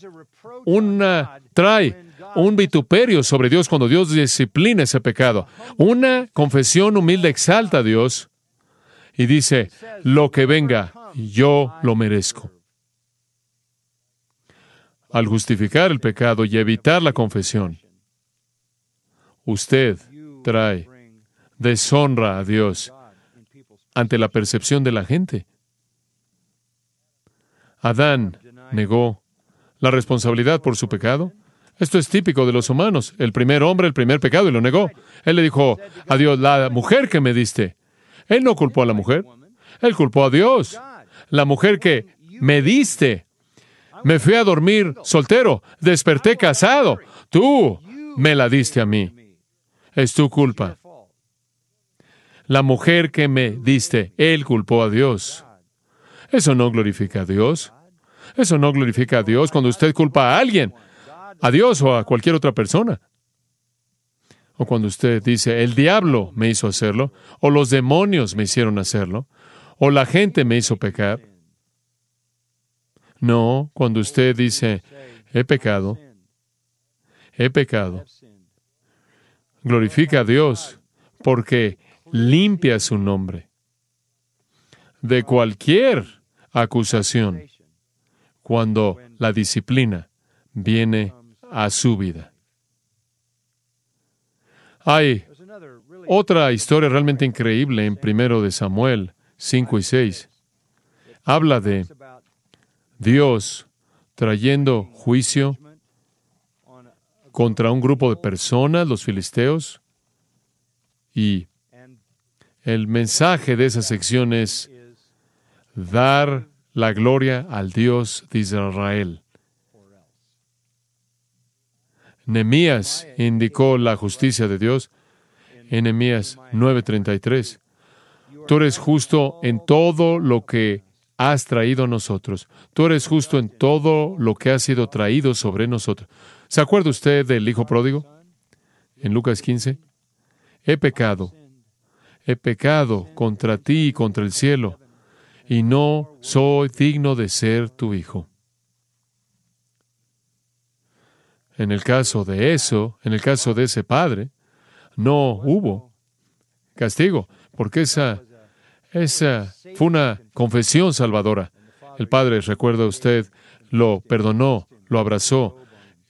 una trae un vituperio sobre Dios cuando Dios disciplina ese pecado. Una confesión humilde exalta a Dios y dice, lo que venga, yo lo merezco. Al justificar el pecado y evitar la confesión, usted trae deshonra a Dios ante la percepción de la gente. Adán negó la responsabilidad por su pecado. Esto es típico de los humanos. El primer hombre, el primer pecado, y lo negó. Él le dijo a Dios, la mujer que me diste. Él no culpó a la mujer. Él culpó a Dios. La mujer que me diste. Me fui a dormir soltero. Desperté casado. Tú me la diste a mí. Es tu culpa. La mujer que me diste. Él culpó a Dios. Eso no glorifica a Dios. Eso no glorifica a Dios cuando usted culpa a alguien, a Dios o a cualquier otra persona. O cuando usted dice, el diablo me hizo hacerlo, o los demonios me hicieron hacerlo, o la gente me hizo pecar. No, cuando usted dice, he pecado, he pecado, glorifica a Dios porque limpia su nombre de cualquier acusación cuando la disciplina viene a su vida. Hay otra historia realmente increíble en primero de Samuel 5 y 6. Habla de Dios trayendo juicio contra un grupo de personas, los filisteos, y el mensaje de esa sección es dar la gloria al Dios de Israel. Nemías indicó la justicia de Dios en Nehemías 9:33. Tú eres justo en todo lo que has traído a nosotros. Tú eres justo en todo lo que ha sido traído sobre nosotros. ¿Se acuerda usted del hijo pródigo? En Lucas 15. He pecado. He pecado contra ti y contra el cielo y no soy digno de ser tu hijo. En el caso de eso, en el caso de ese padre, no hubo castigo, porque esa, esa fue una confesión salvadora. El padre, recuerda usted, lo perdonó, lo abrazó,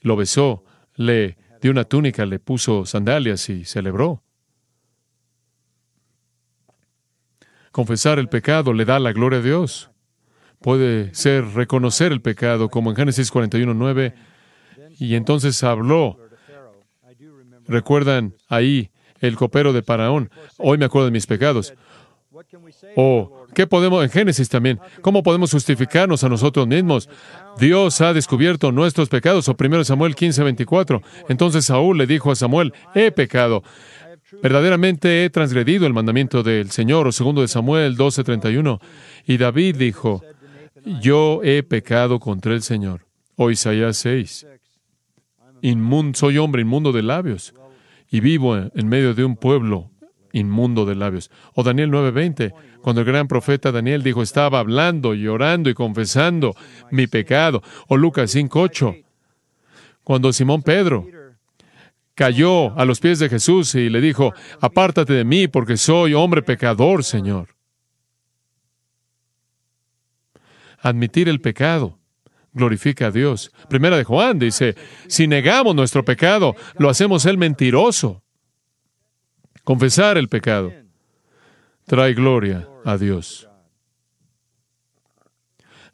lo besó, le dio una túnica, le puso sandalias y celebró. Confesar el pecado le da la gloria a Dios. Puede ser reconocer el pecado, como en Génesis 41, 9, y entonces habló. ¿Recuerdan ahí el copero de Paraón? Hoy me acuerdo de mis pecados. O, ¿qué podemos, en Génesis también, cómo podemos justificarnos a nosotros mismos? Dios ha descubierto nuestros pecados, o 1 Samuel 15, 24. Entonces Saúl le dijo a Samuel, he pecado. Verdaderamente he transgredido el mandamiento del Señor, o segundo de Samuel 12:31. Y David dijo, yo he pecado contra el Señor. O Isaías 6. soy hombre inmundo de labios y vivo en medio de un pueblo inmundo de labios. O Daniel 9:20, cuando el gran profeta Daniel dijo, estaba hablando, llorando y confesando mi pecado. O Lucas 5:8, cuando Simón Pedro cayó a los pies de Jesús y le dijo, apártate de mí porque soy hombre pecador, Señor. Admitir el pecado glorifica a Dios. Primera de Juan dice, si negamos nuestro pecado, lo hacemos el mentiroso. Confesar el pecado trae gloria a Dios.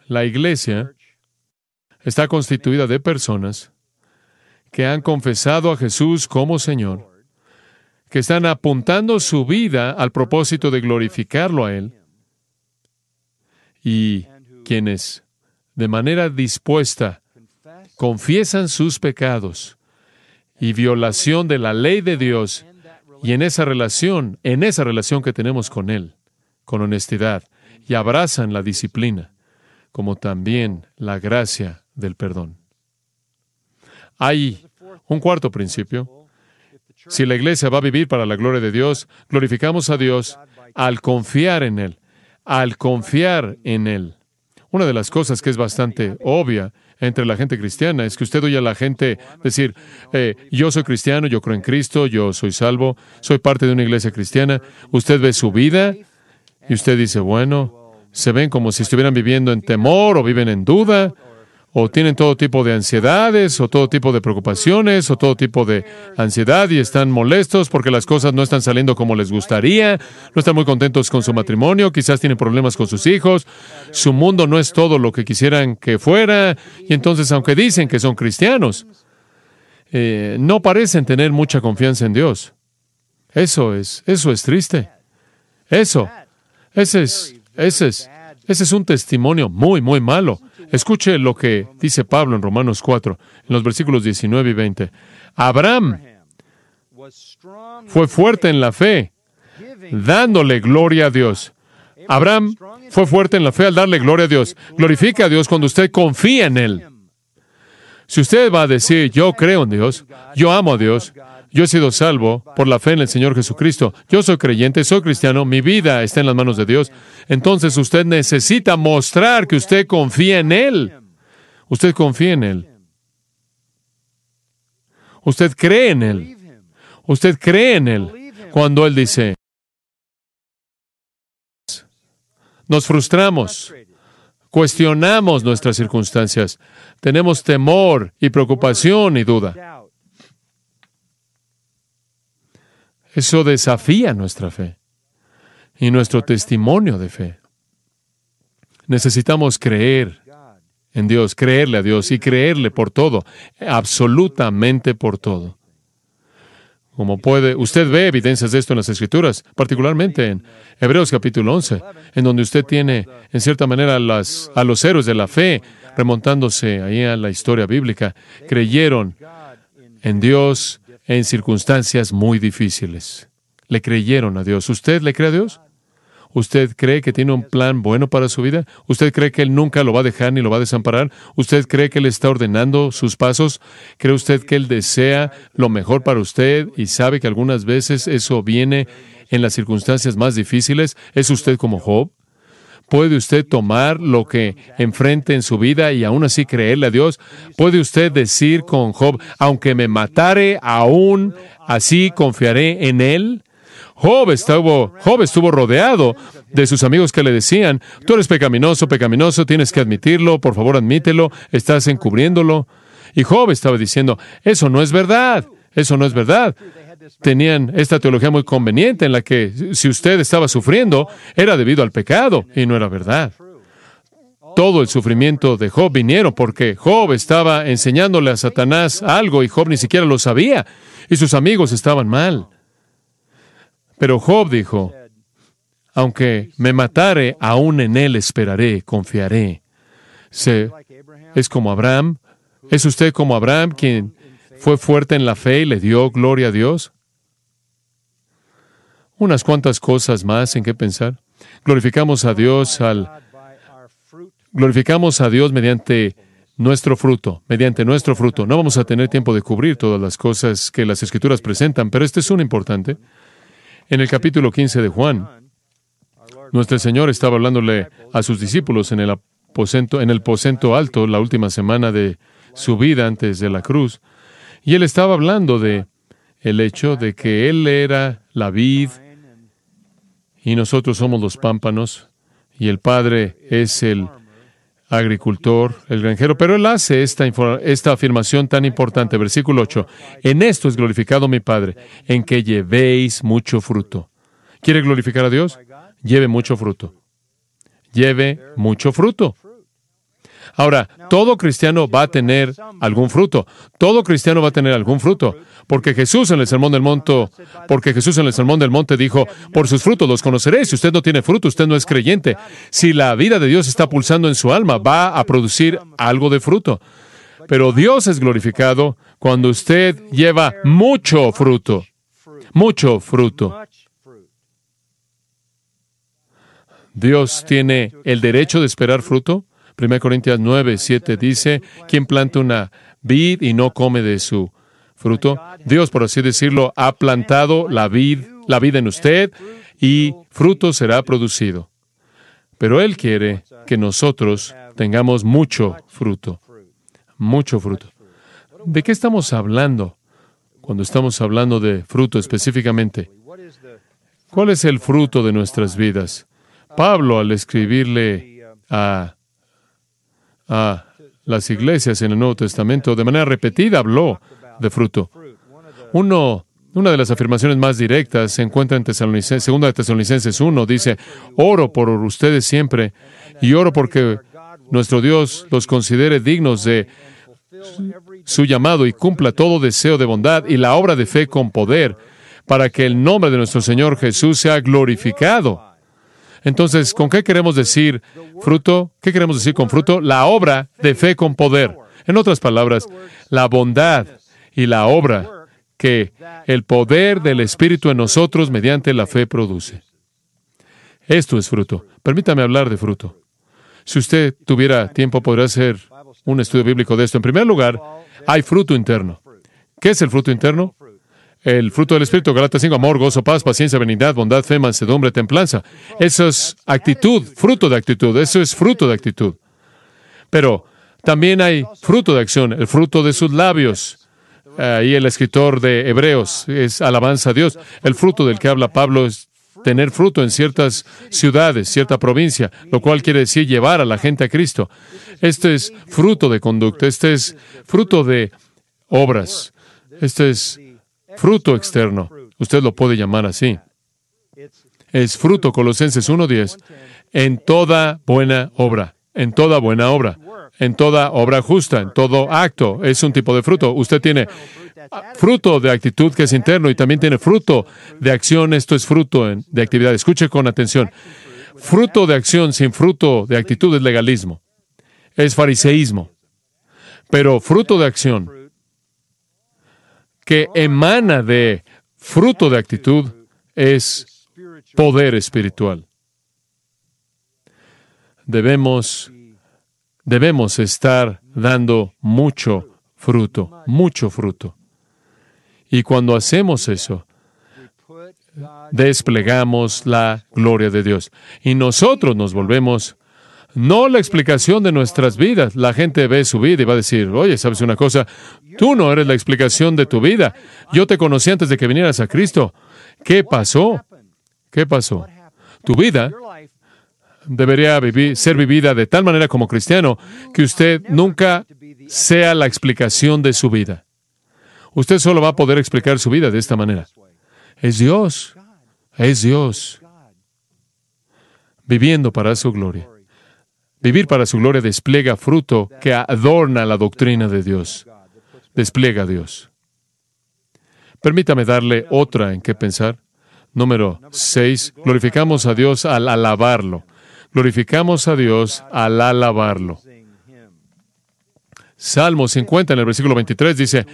La iglesia está constituida de personas que han confesado a Jesús como Señor, que están apuntando su vida al propósito de glorificarlo a Él, y quienes de manera dispuesta confiesan sus pecados y violación de la ley de Dios y en esa relación, en esa relación que tenemos con Él, con honestidad, y abrazan la disciplina, como también la gracia del perdón. Hay un cuarto principio. Si la iglesia va a vivir para la gloria de Dios, glorificamos a Dios al confiar en Él, al confiar en Él. Una de las cosas que es bastante obvia entre la gente cristiana es que usted oye a la gente decir, eh, yo soy cristiano, yo creo en Cristo, yo soy salvo, soy parte de una iglesia cristiana. Usted ve su vida y usted dice, bueno, se ven como si estuvieran viviendo en temor o viven en duda o tienen todo tipo de ansiedades, o todo tipo de preocupaciones, o todo tipo de ansiedad y están molestos porque las cosas no están saliendo como les gustaría, no están muy contentos con su matrimonio, quizás tienen problemas con sus hijos, su mundo no es todo lo que quisieran que fuera, y entonces aunque dicen que son cristianos, eh, no parecen tener mucha confianza en Dios. Eso es, eso es triste. Eso, ese es, ese es, ese es un testimonio muy, muy malo. Escuche lo que dice Pablo en Romanos 4, en los versículos 19 y 20. Abraham fue fuerte en la fe, dándole gloria a Dios. Abraham fue fuerte en la fe al darle gloria a Dios. Glorifica a Dios cuando usted confía en Él. Si usted va a decir, yo creo en Dios, yo amo a Dios, yo he sido salvo por la fe en el Señor Jesucristo. Yo soy creyente, soy cristiano, mi vida está en las manos de Dios. Entonces usted necesita mostrar que usted confía en Él. Usted confía en Él. Usted cree en Él. Usted cree en Él cuando Él dice, nos frustramos, cuestionamos nuestras circunstancias, tenemos temor y preocupación y duda. Eso desafía nuestra fe y nuestro testimonio de fe. Necesitamos creer en Dios, creerle a Dios y creerle por todo, absolutamente por todo. Como puede, usted ve evidencias de esto en las Escrituras, particularmente en Hebreos capítulo 11, en donde usted tiene, en cierta manera, a los héroes de la fe, remontándose ahí a la historia bíblica, creyeron en Dios en circunstancias muy difíciles. Le creyeron a Dios. ¿Usted le cree a Dios? ¿Usted cree que tiene un plan bueno para su vida? ¿Usted cree que Él nunca lo va a dejar ni lo va a desamparar? ¿Usted cree que Él está ordenando sus pasos? ¿Cree usted que Él desea lo mejor para usted y sabe que algunas veces eso viene en las circunstancias más difíciles? ¿Es usted como Job? ¿Puede usted tomar lo que enfrente en su vida y aún así creerle a Dios? ¿Puede usted decir con Job, aunque me matare, aún así confiaré en Él? Job estuvo, Job estuvo rodeado de sus amigos que le decían, tú eres pecaminoso, pecaminoso, tienes que admitirlo, por favor admítelo, estás encubriéndolo. Y Job estaba diciendo, eso no es verdad, eso no es verdad tenían esta teología muy conveniente en la que si usted estaba sufriendo era debido al pecado y no era verdad. Todo el sufrimiento de Job vinieron porque Job estaba enseñándole a Satanás algo y Job ni siquiera lo sabía y sus amigos estaban mal. Pero Job dijo, aunque me matare, aún en él esperaré, confiaré. Es como Abraham. ¿Es usted como Abraham quien fue fuerte en la fe y le dio gloria a Dios? Unas cuantas cosas más en qué pensar. Glorificamos a Dios al glorificamos a Dios mediante nuestro fruto, mediante nuestro fruto. No vamos a tener tiempo de cubrir todas las cosas que las escrituras presentan, pero este es un importante. En el capítulo 15 de Juan, nuestro Señor estaba hablándole a sus discípulos en el aposento, en el aposento alto la última semana de su vida antes de la cruz. Y él estaba hablando de el hecho de que él era la vid y nosotros somos los pámpanos y el Padre es el agricultor, el granjero, pero él hace esta, esta afirmación tan importante, versículo 8, en esto es glorificado mi Padre, en que llevéis mucho fruto. ¿Quiere glorificar a Dios? Lleve mucho fruto. Lleve mucho fruto. Ahora, todo cristiano va a tener algún fruto. Todo cristiano va a tener algún fruto. Porque Jesús en el Sermón del Monte, porque Jesús en el Sermón del Monte dijo, por sus frutos los conoceréis. Si usted no tiene fruto, usted no es creyente. Si la vida de Dios está pulsando en su alma, va a producir algo de fruto. Pero Dios es glorificado cuando usted lleva mucho fruto. Mucho fruto. Dios tiene el derecho de esperar fruto. 1 Corintios 9, 7 dice, quien planta una vid y no come de su fruto. Dios, por así decirlo, ha plantado la vid, la vida en usted y fruto será producido. Pero Él quiere que nosotros tengamos mucho fruto, mucho fruto. ¿De qué estamos hablando cuando estamos hablando de fruto específicamente? ¿Cuál es el fruto de nuestras vidas? Pablo, al escribirle a, a las iglesias en el Nuevo Testamento, de manera repetida habló de fruto. Uno, una de las afirmaciones más directas se encuentra en Tesalonicenses, segunda de Tesalonicenses 1, dice, oro por ustedes siempre y oro porque nuestro Dios los considere dignos de su llamado y cumpla todo deseo de bondad y la obra de fe con poder, para que el nombre de nuestro Señor Jesús sea glorificado. Entonces, ¿con qué queremos decir fruto? ¿Qué queremos decir con fruto? La obra de fe con poder. En otras palabras, la bondad y la obra que el poder del Espíritu en nosotros mediante la fe produce. Esto es fruto. Permítame hablar de fruto. Si usted tuviera tiempo, podría hacer un estudio bíblico de esto. En primer lugar, hay fruto interno. ¿Qué es el fruto interno? El fruto del Espíritu, Galatas 5, amor, gozo, paz, paciencia, benignidad, bondad, fe, mansedumbre, templanza. Eso es actitud, fruto de actitud. Eso es fruto de actitud. Pero también hay fruto de acción, el fruto de sus labios. Ahí el escritor de Hebreos es alabanza a Dios. El fruto del que habla Pablo es tener fruto en ciertas ciudades, cierta provincia, lo cual quiere decir llevar a la gente a Cristo. Este es fruto de conducta, este es fruto de obras, este es fruto externo. Usted lo puede llamar así. Es fruto, Colosenses 1.10, en toda buena obra, en toda buena obra, en toda obra justa, en todo acto. Es un tipo de fruto. Usted tiene fruto de actitud que es interno y también tiene fruto de acción. Esto es fruto de actividad. Escuche con atención. Fruto de acción sin fruto de actitud es legalismo. Es fariseísmo. Pero fruto de acción que emana de fruto de actitud es poder espiritual. Debemos debemos estar dando mucho fruto, mucho fruto. Y cuando hacemos eso, desplegamos la gloria de Dios. Y nosotros nos volvemos no la explicación de nuestras vidas. La gente ve su vida y va a decir, oye, ¿sabes una cosa? Tú no eres la explicación de tu vida. Yo te conocí antes de que vinieras a Cristo. ¿Qué pasó? ¿Qué pasó? Tu vida debería vivir, ser vivida de tal manera como cristiano que usted nunca sea la explicación de su vida. Usted solo va a poder explicar su vida de esta manera. Es Dios. Es Dios. Viviendo para su gloria. Vivir para su gloria despliega fruto que adorna la doctrina de Dios. Despliega a Dios. Permítame darle otra en qué pensar. Número 6. Glorificamos a Dios al alabarlo. Glorificamos a Dios al alabarlo. Salmo 50 en el versículo 23 dice,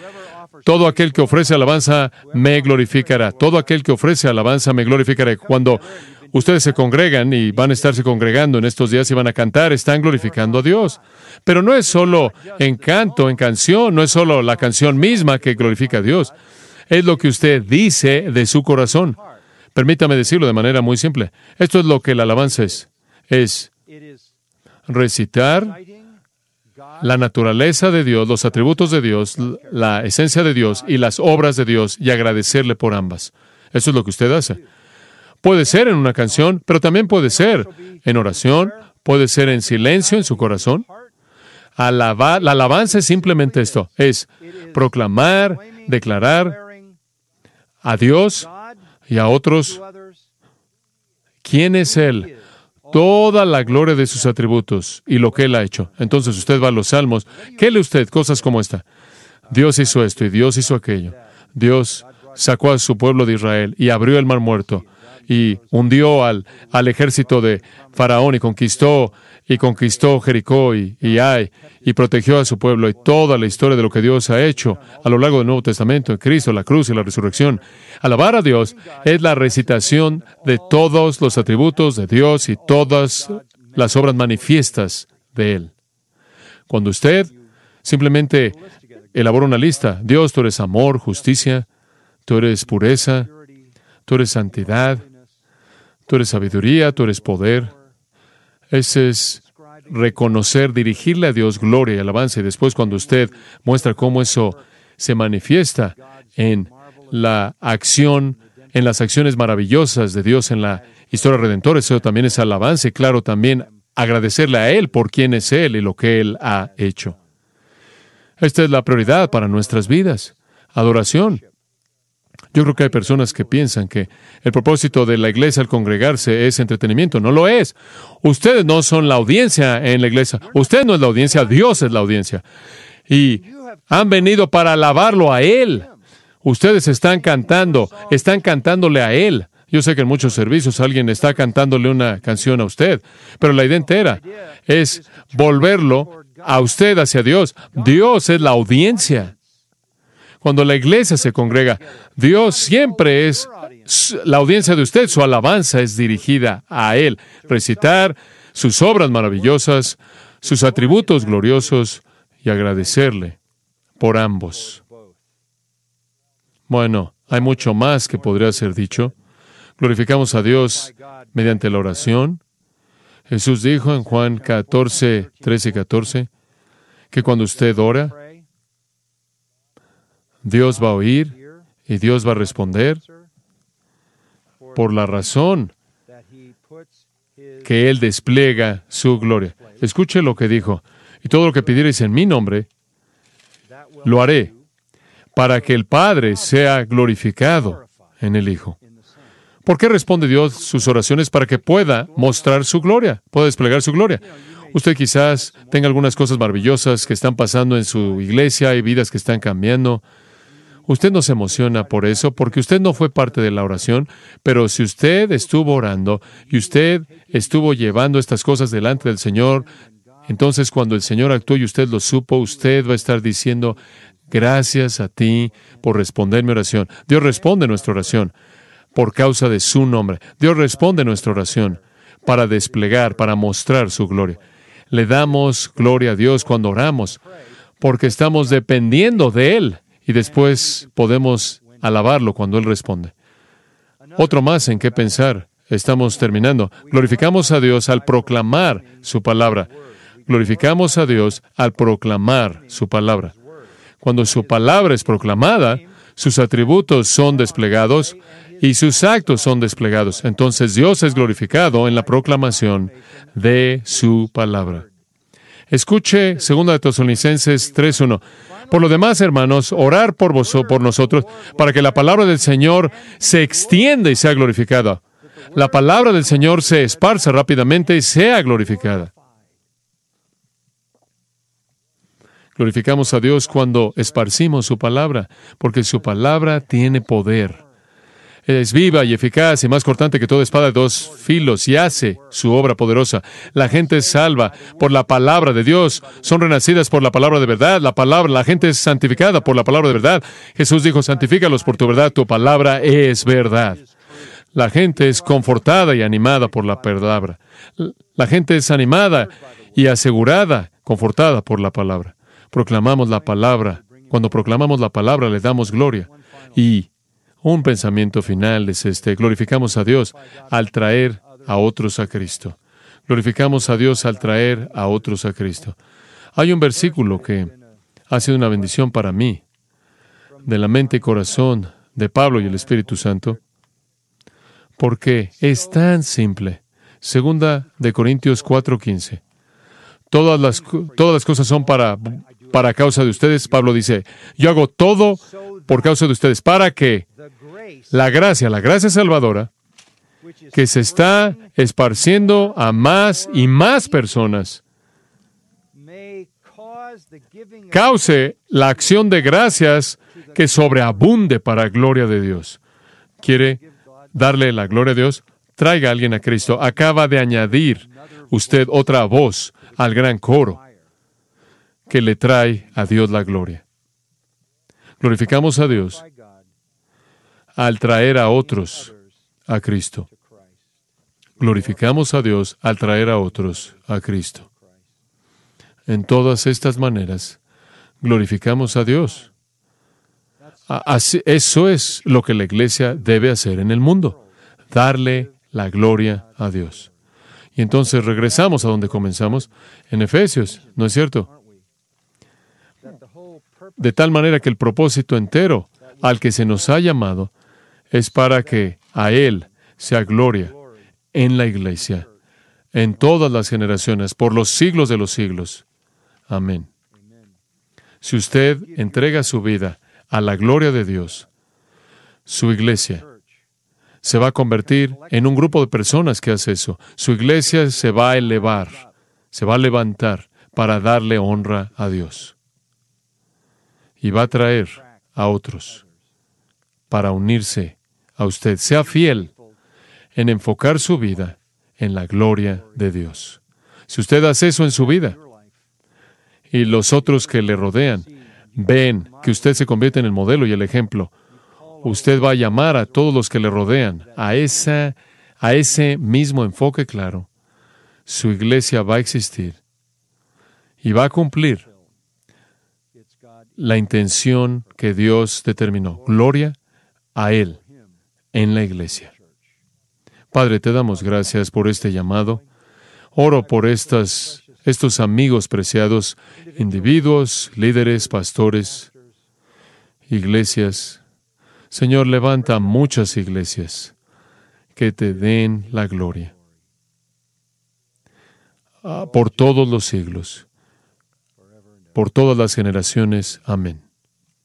todo aquel que ofrece alabanza me glorificará. Todo aquel que ofrece alabanza me glorificará. Cuando ustedes se congregan y van a estarse congregando en estos días y van a cantar, están glorificando a Dios. Pero no es solo en canto, en canción, no es solo la canción misma que glorifica a Dios. Es lo que usted dice de su corazón. Permítame decirlo de manera muy simple. Esto es lo que la alabanza es. Es recitar la naturaleza de Dios, los atributos de Dios, la esencia de Dios y las obras de Dios y agradecerle por ambas. Eso es lo que usted hace. Puede ser en una canción, pero también puede ser en oración, puede ser en silencio en su corazón. La alabanza es simplemente esto, es proclamar, declarar a Dios y a otros quién es Él toda la gloria de sus atributos y lo que Él ha hecho. Entonces usted va a los salmos. ¿Qué lee usted? Cosas como esta. Dios hizo esto y Dios hizo aquello. Dios sacó a su pueblo de Israel y abrió el mar muerto y hundió al, al ejército de Faraón y conquistó y conquistó Jericó y, y y protegió a su pueblo y toda la historia de lo que Dios ha hecho a lo largo del Nuevo Testamento, en Cristo, la cruz y la resurrección. Alabar a Dios es la recitación de todos los atributos de Dios y todas las obras manifiestas de Él. Cuando usted simplemente elabora una lista. Dios, tú eres amor, justicia, tú eres pureza, tú eres santidad, tú eres sabiduría, tú eres poder. Ese es reconocer, dirigirle a Dios gloria y alabanza. Y después cuando usted muestra cómo eso se manifiesta en la acción, en las acciones maravillosas de Dios en la historia redentora, eso también es alabanza y claro, también agradecerle a Él por quién es Él y lo que Él ha hecho. Esta es la prioridad para nuestras vidas. Adoración. Yo creo que hay personas que piensan que el propósito de la iglesia al congregarse es entretenimiento. No lo es. Ustedes no son la audiencia en la iglesia. Usted no es la audiencia, Dios es la audiencia. Y han venido para alabarlo a Él. Ustedes están cantando, están cantándole a Él. Yo sé que en muchos servicios alguien está cantándole una canción a usted, pero la idea entera es volverlo a usted hacia Dios. Dios es la audiencia. Cuando la iglesia se congrega, Dios siempre es la audiencia de usted, su alabanza es dirigida a Él. Recitar sus obras maravillosas, sus atributos gloriosos y agradecerle por ambos. Bueno, hay mucho más que podría ser dicho. Glorificamos a Dios mediante la oración. Jesús dijo en Juan 14, 13 y 14, que cuando usted ora, Dios va a oír y Dios va a responder por la razón que Él despliega su gloria. Escuche lo que dijo. Y todo lo que pidierais en mi nombre, lo haré, para que el Padre sea glorificado en el Hijo. ¿Por qué responde Dios sus oraciones? Para que pueda mostrar su gloria, pueda desplegar su gloria. Usted quizás tenga algunas cosas maravillosas que están pasando en su iglesia, hay vidas que están cambiando. Usted no se emociona por eso porque usted no fue parte de la oración, pero si usted estuvo orando y usted estuvo llevando estas cosas delante del Señor, entonces cuando el Señor actuó y usted lo supo, usted va a estar diciendo, gracias a ti por responder mi oración. Dios responde nuestra oración por causa de su nombre. Dios responde nuestra oración para desplegar, para mostrar su gloria. Le damos gloria a Dios cuando oramos, porque estamos dependiendo de Él y después podemos alabarlo cuando Él responde. Otro más en qué pensar. Estamos terminando. Glorificamos a Dios al proclamar su palabra. Glorificamos a Dios al proclamar su palabra. Cuando su palabra es proclamada, sus atributos son desplegados y sus actos son desplegados. Entonces Dios es glorificado en la proclamación de su palabra. Escuche 2 de Tesalonicenses 3.1. Por lo demás, hermanos, orar por vos, por nosotros, para que la palabra del Señor se extienda y sea glorificada. La palabra del Señor se esparza rápidamente y sea glorificada. Glorificamos a Dios cuando esparcimos su palabra, porque su palabra tiene poder es viva y eficaz y más cortante que toda espada de dos filos y hace su obra poderosa. La gente es salva por la palabra de Dios, son renacidas por la palabra de verdad, la palabra, la gente es santificada por la palabra de verdad. Jesús dijo, santifícalos por tu verdad, tu palabra es verdad. La gente es confortada y animada por la palabra. La gente es animada y asegurada, confortada por la palabra. Proclamamos la palabra. Cuando proclamamos la palabra le damos gloria. Y un pensamiento final es este. Glorificamos a Dios al traer a otros a Cristo. Glorificamos a Dios al traer a otros a Cristo. Hay un versículo que ha sido una bendición para mí, de la mente y corazón de Pablo y el Espíritu Santo, porque es tan simple. Segunda de Corintios 4:15. Todas las, todas las cosas son para, para causa de ustedes. Pablo dice, yo hago todo por causa de ustedes, para que la gracia, la gracia salvadora, que se está esparciendo a más y más personas, cause la acción de gracias que sobreabunde para gloria de Dios. ¿Quiere darle la gloria a Dios? Traiga a alguien a Cristo. Acaba de añadir usted otra voz al gran coro que le trae a Dios la gloria. Glorificamos a Dios al traer a otros a Cristo. Glorificamos a Dios al traer a otros a Cristo. En todas estas maneras, glorificamos a Dios. eso es lo que la iglesia debe hacer en el mundo, darle la gloria a Dios. Y entonces regresamos a donde comenzamos, en Efesios, ¿no es cierto? De tal manera que el propósito entero al que se nos ha llamado es para que a Él sea gloria en la iglesia, en todas las generaciones, por los siglos de los siglos. Amén. Si usted entrega su vida a la gloria de Dios, su iglesia se va a convertir en un grupo de personas que hace eso. Su iglesia se va a elevar, se va a levantar para darle honra a Dios. Y va a traer a otros para unirse a usted. Sea fiel en enfocar su vida en la gloria de Dios. Si usted hace eso en su vida y los otros que le rodean ven que usted se convierte en el modelo y el ejemplo, usted va a llamar a todos los que le rodean a, a ese mismo enfoque claro. Su iglesia va a existir y va a cumplir la intención que Dios determinó. Gloria a Él en la iglesia. Padre, te damos gracias por este llamado. Oro por estas, estos amigos preciados, individuos, líderes, pastores, iglesias. Señor, levanta muchas iglesias que te den la gloria. Ah, por todos los siglos, por todas las generaciones. Amén.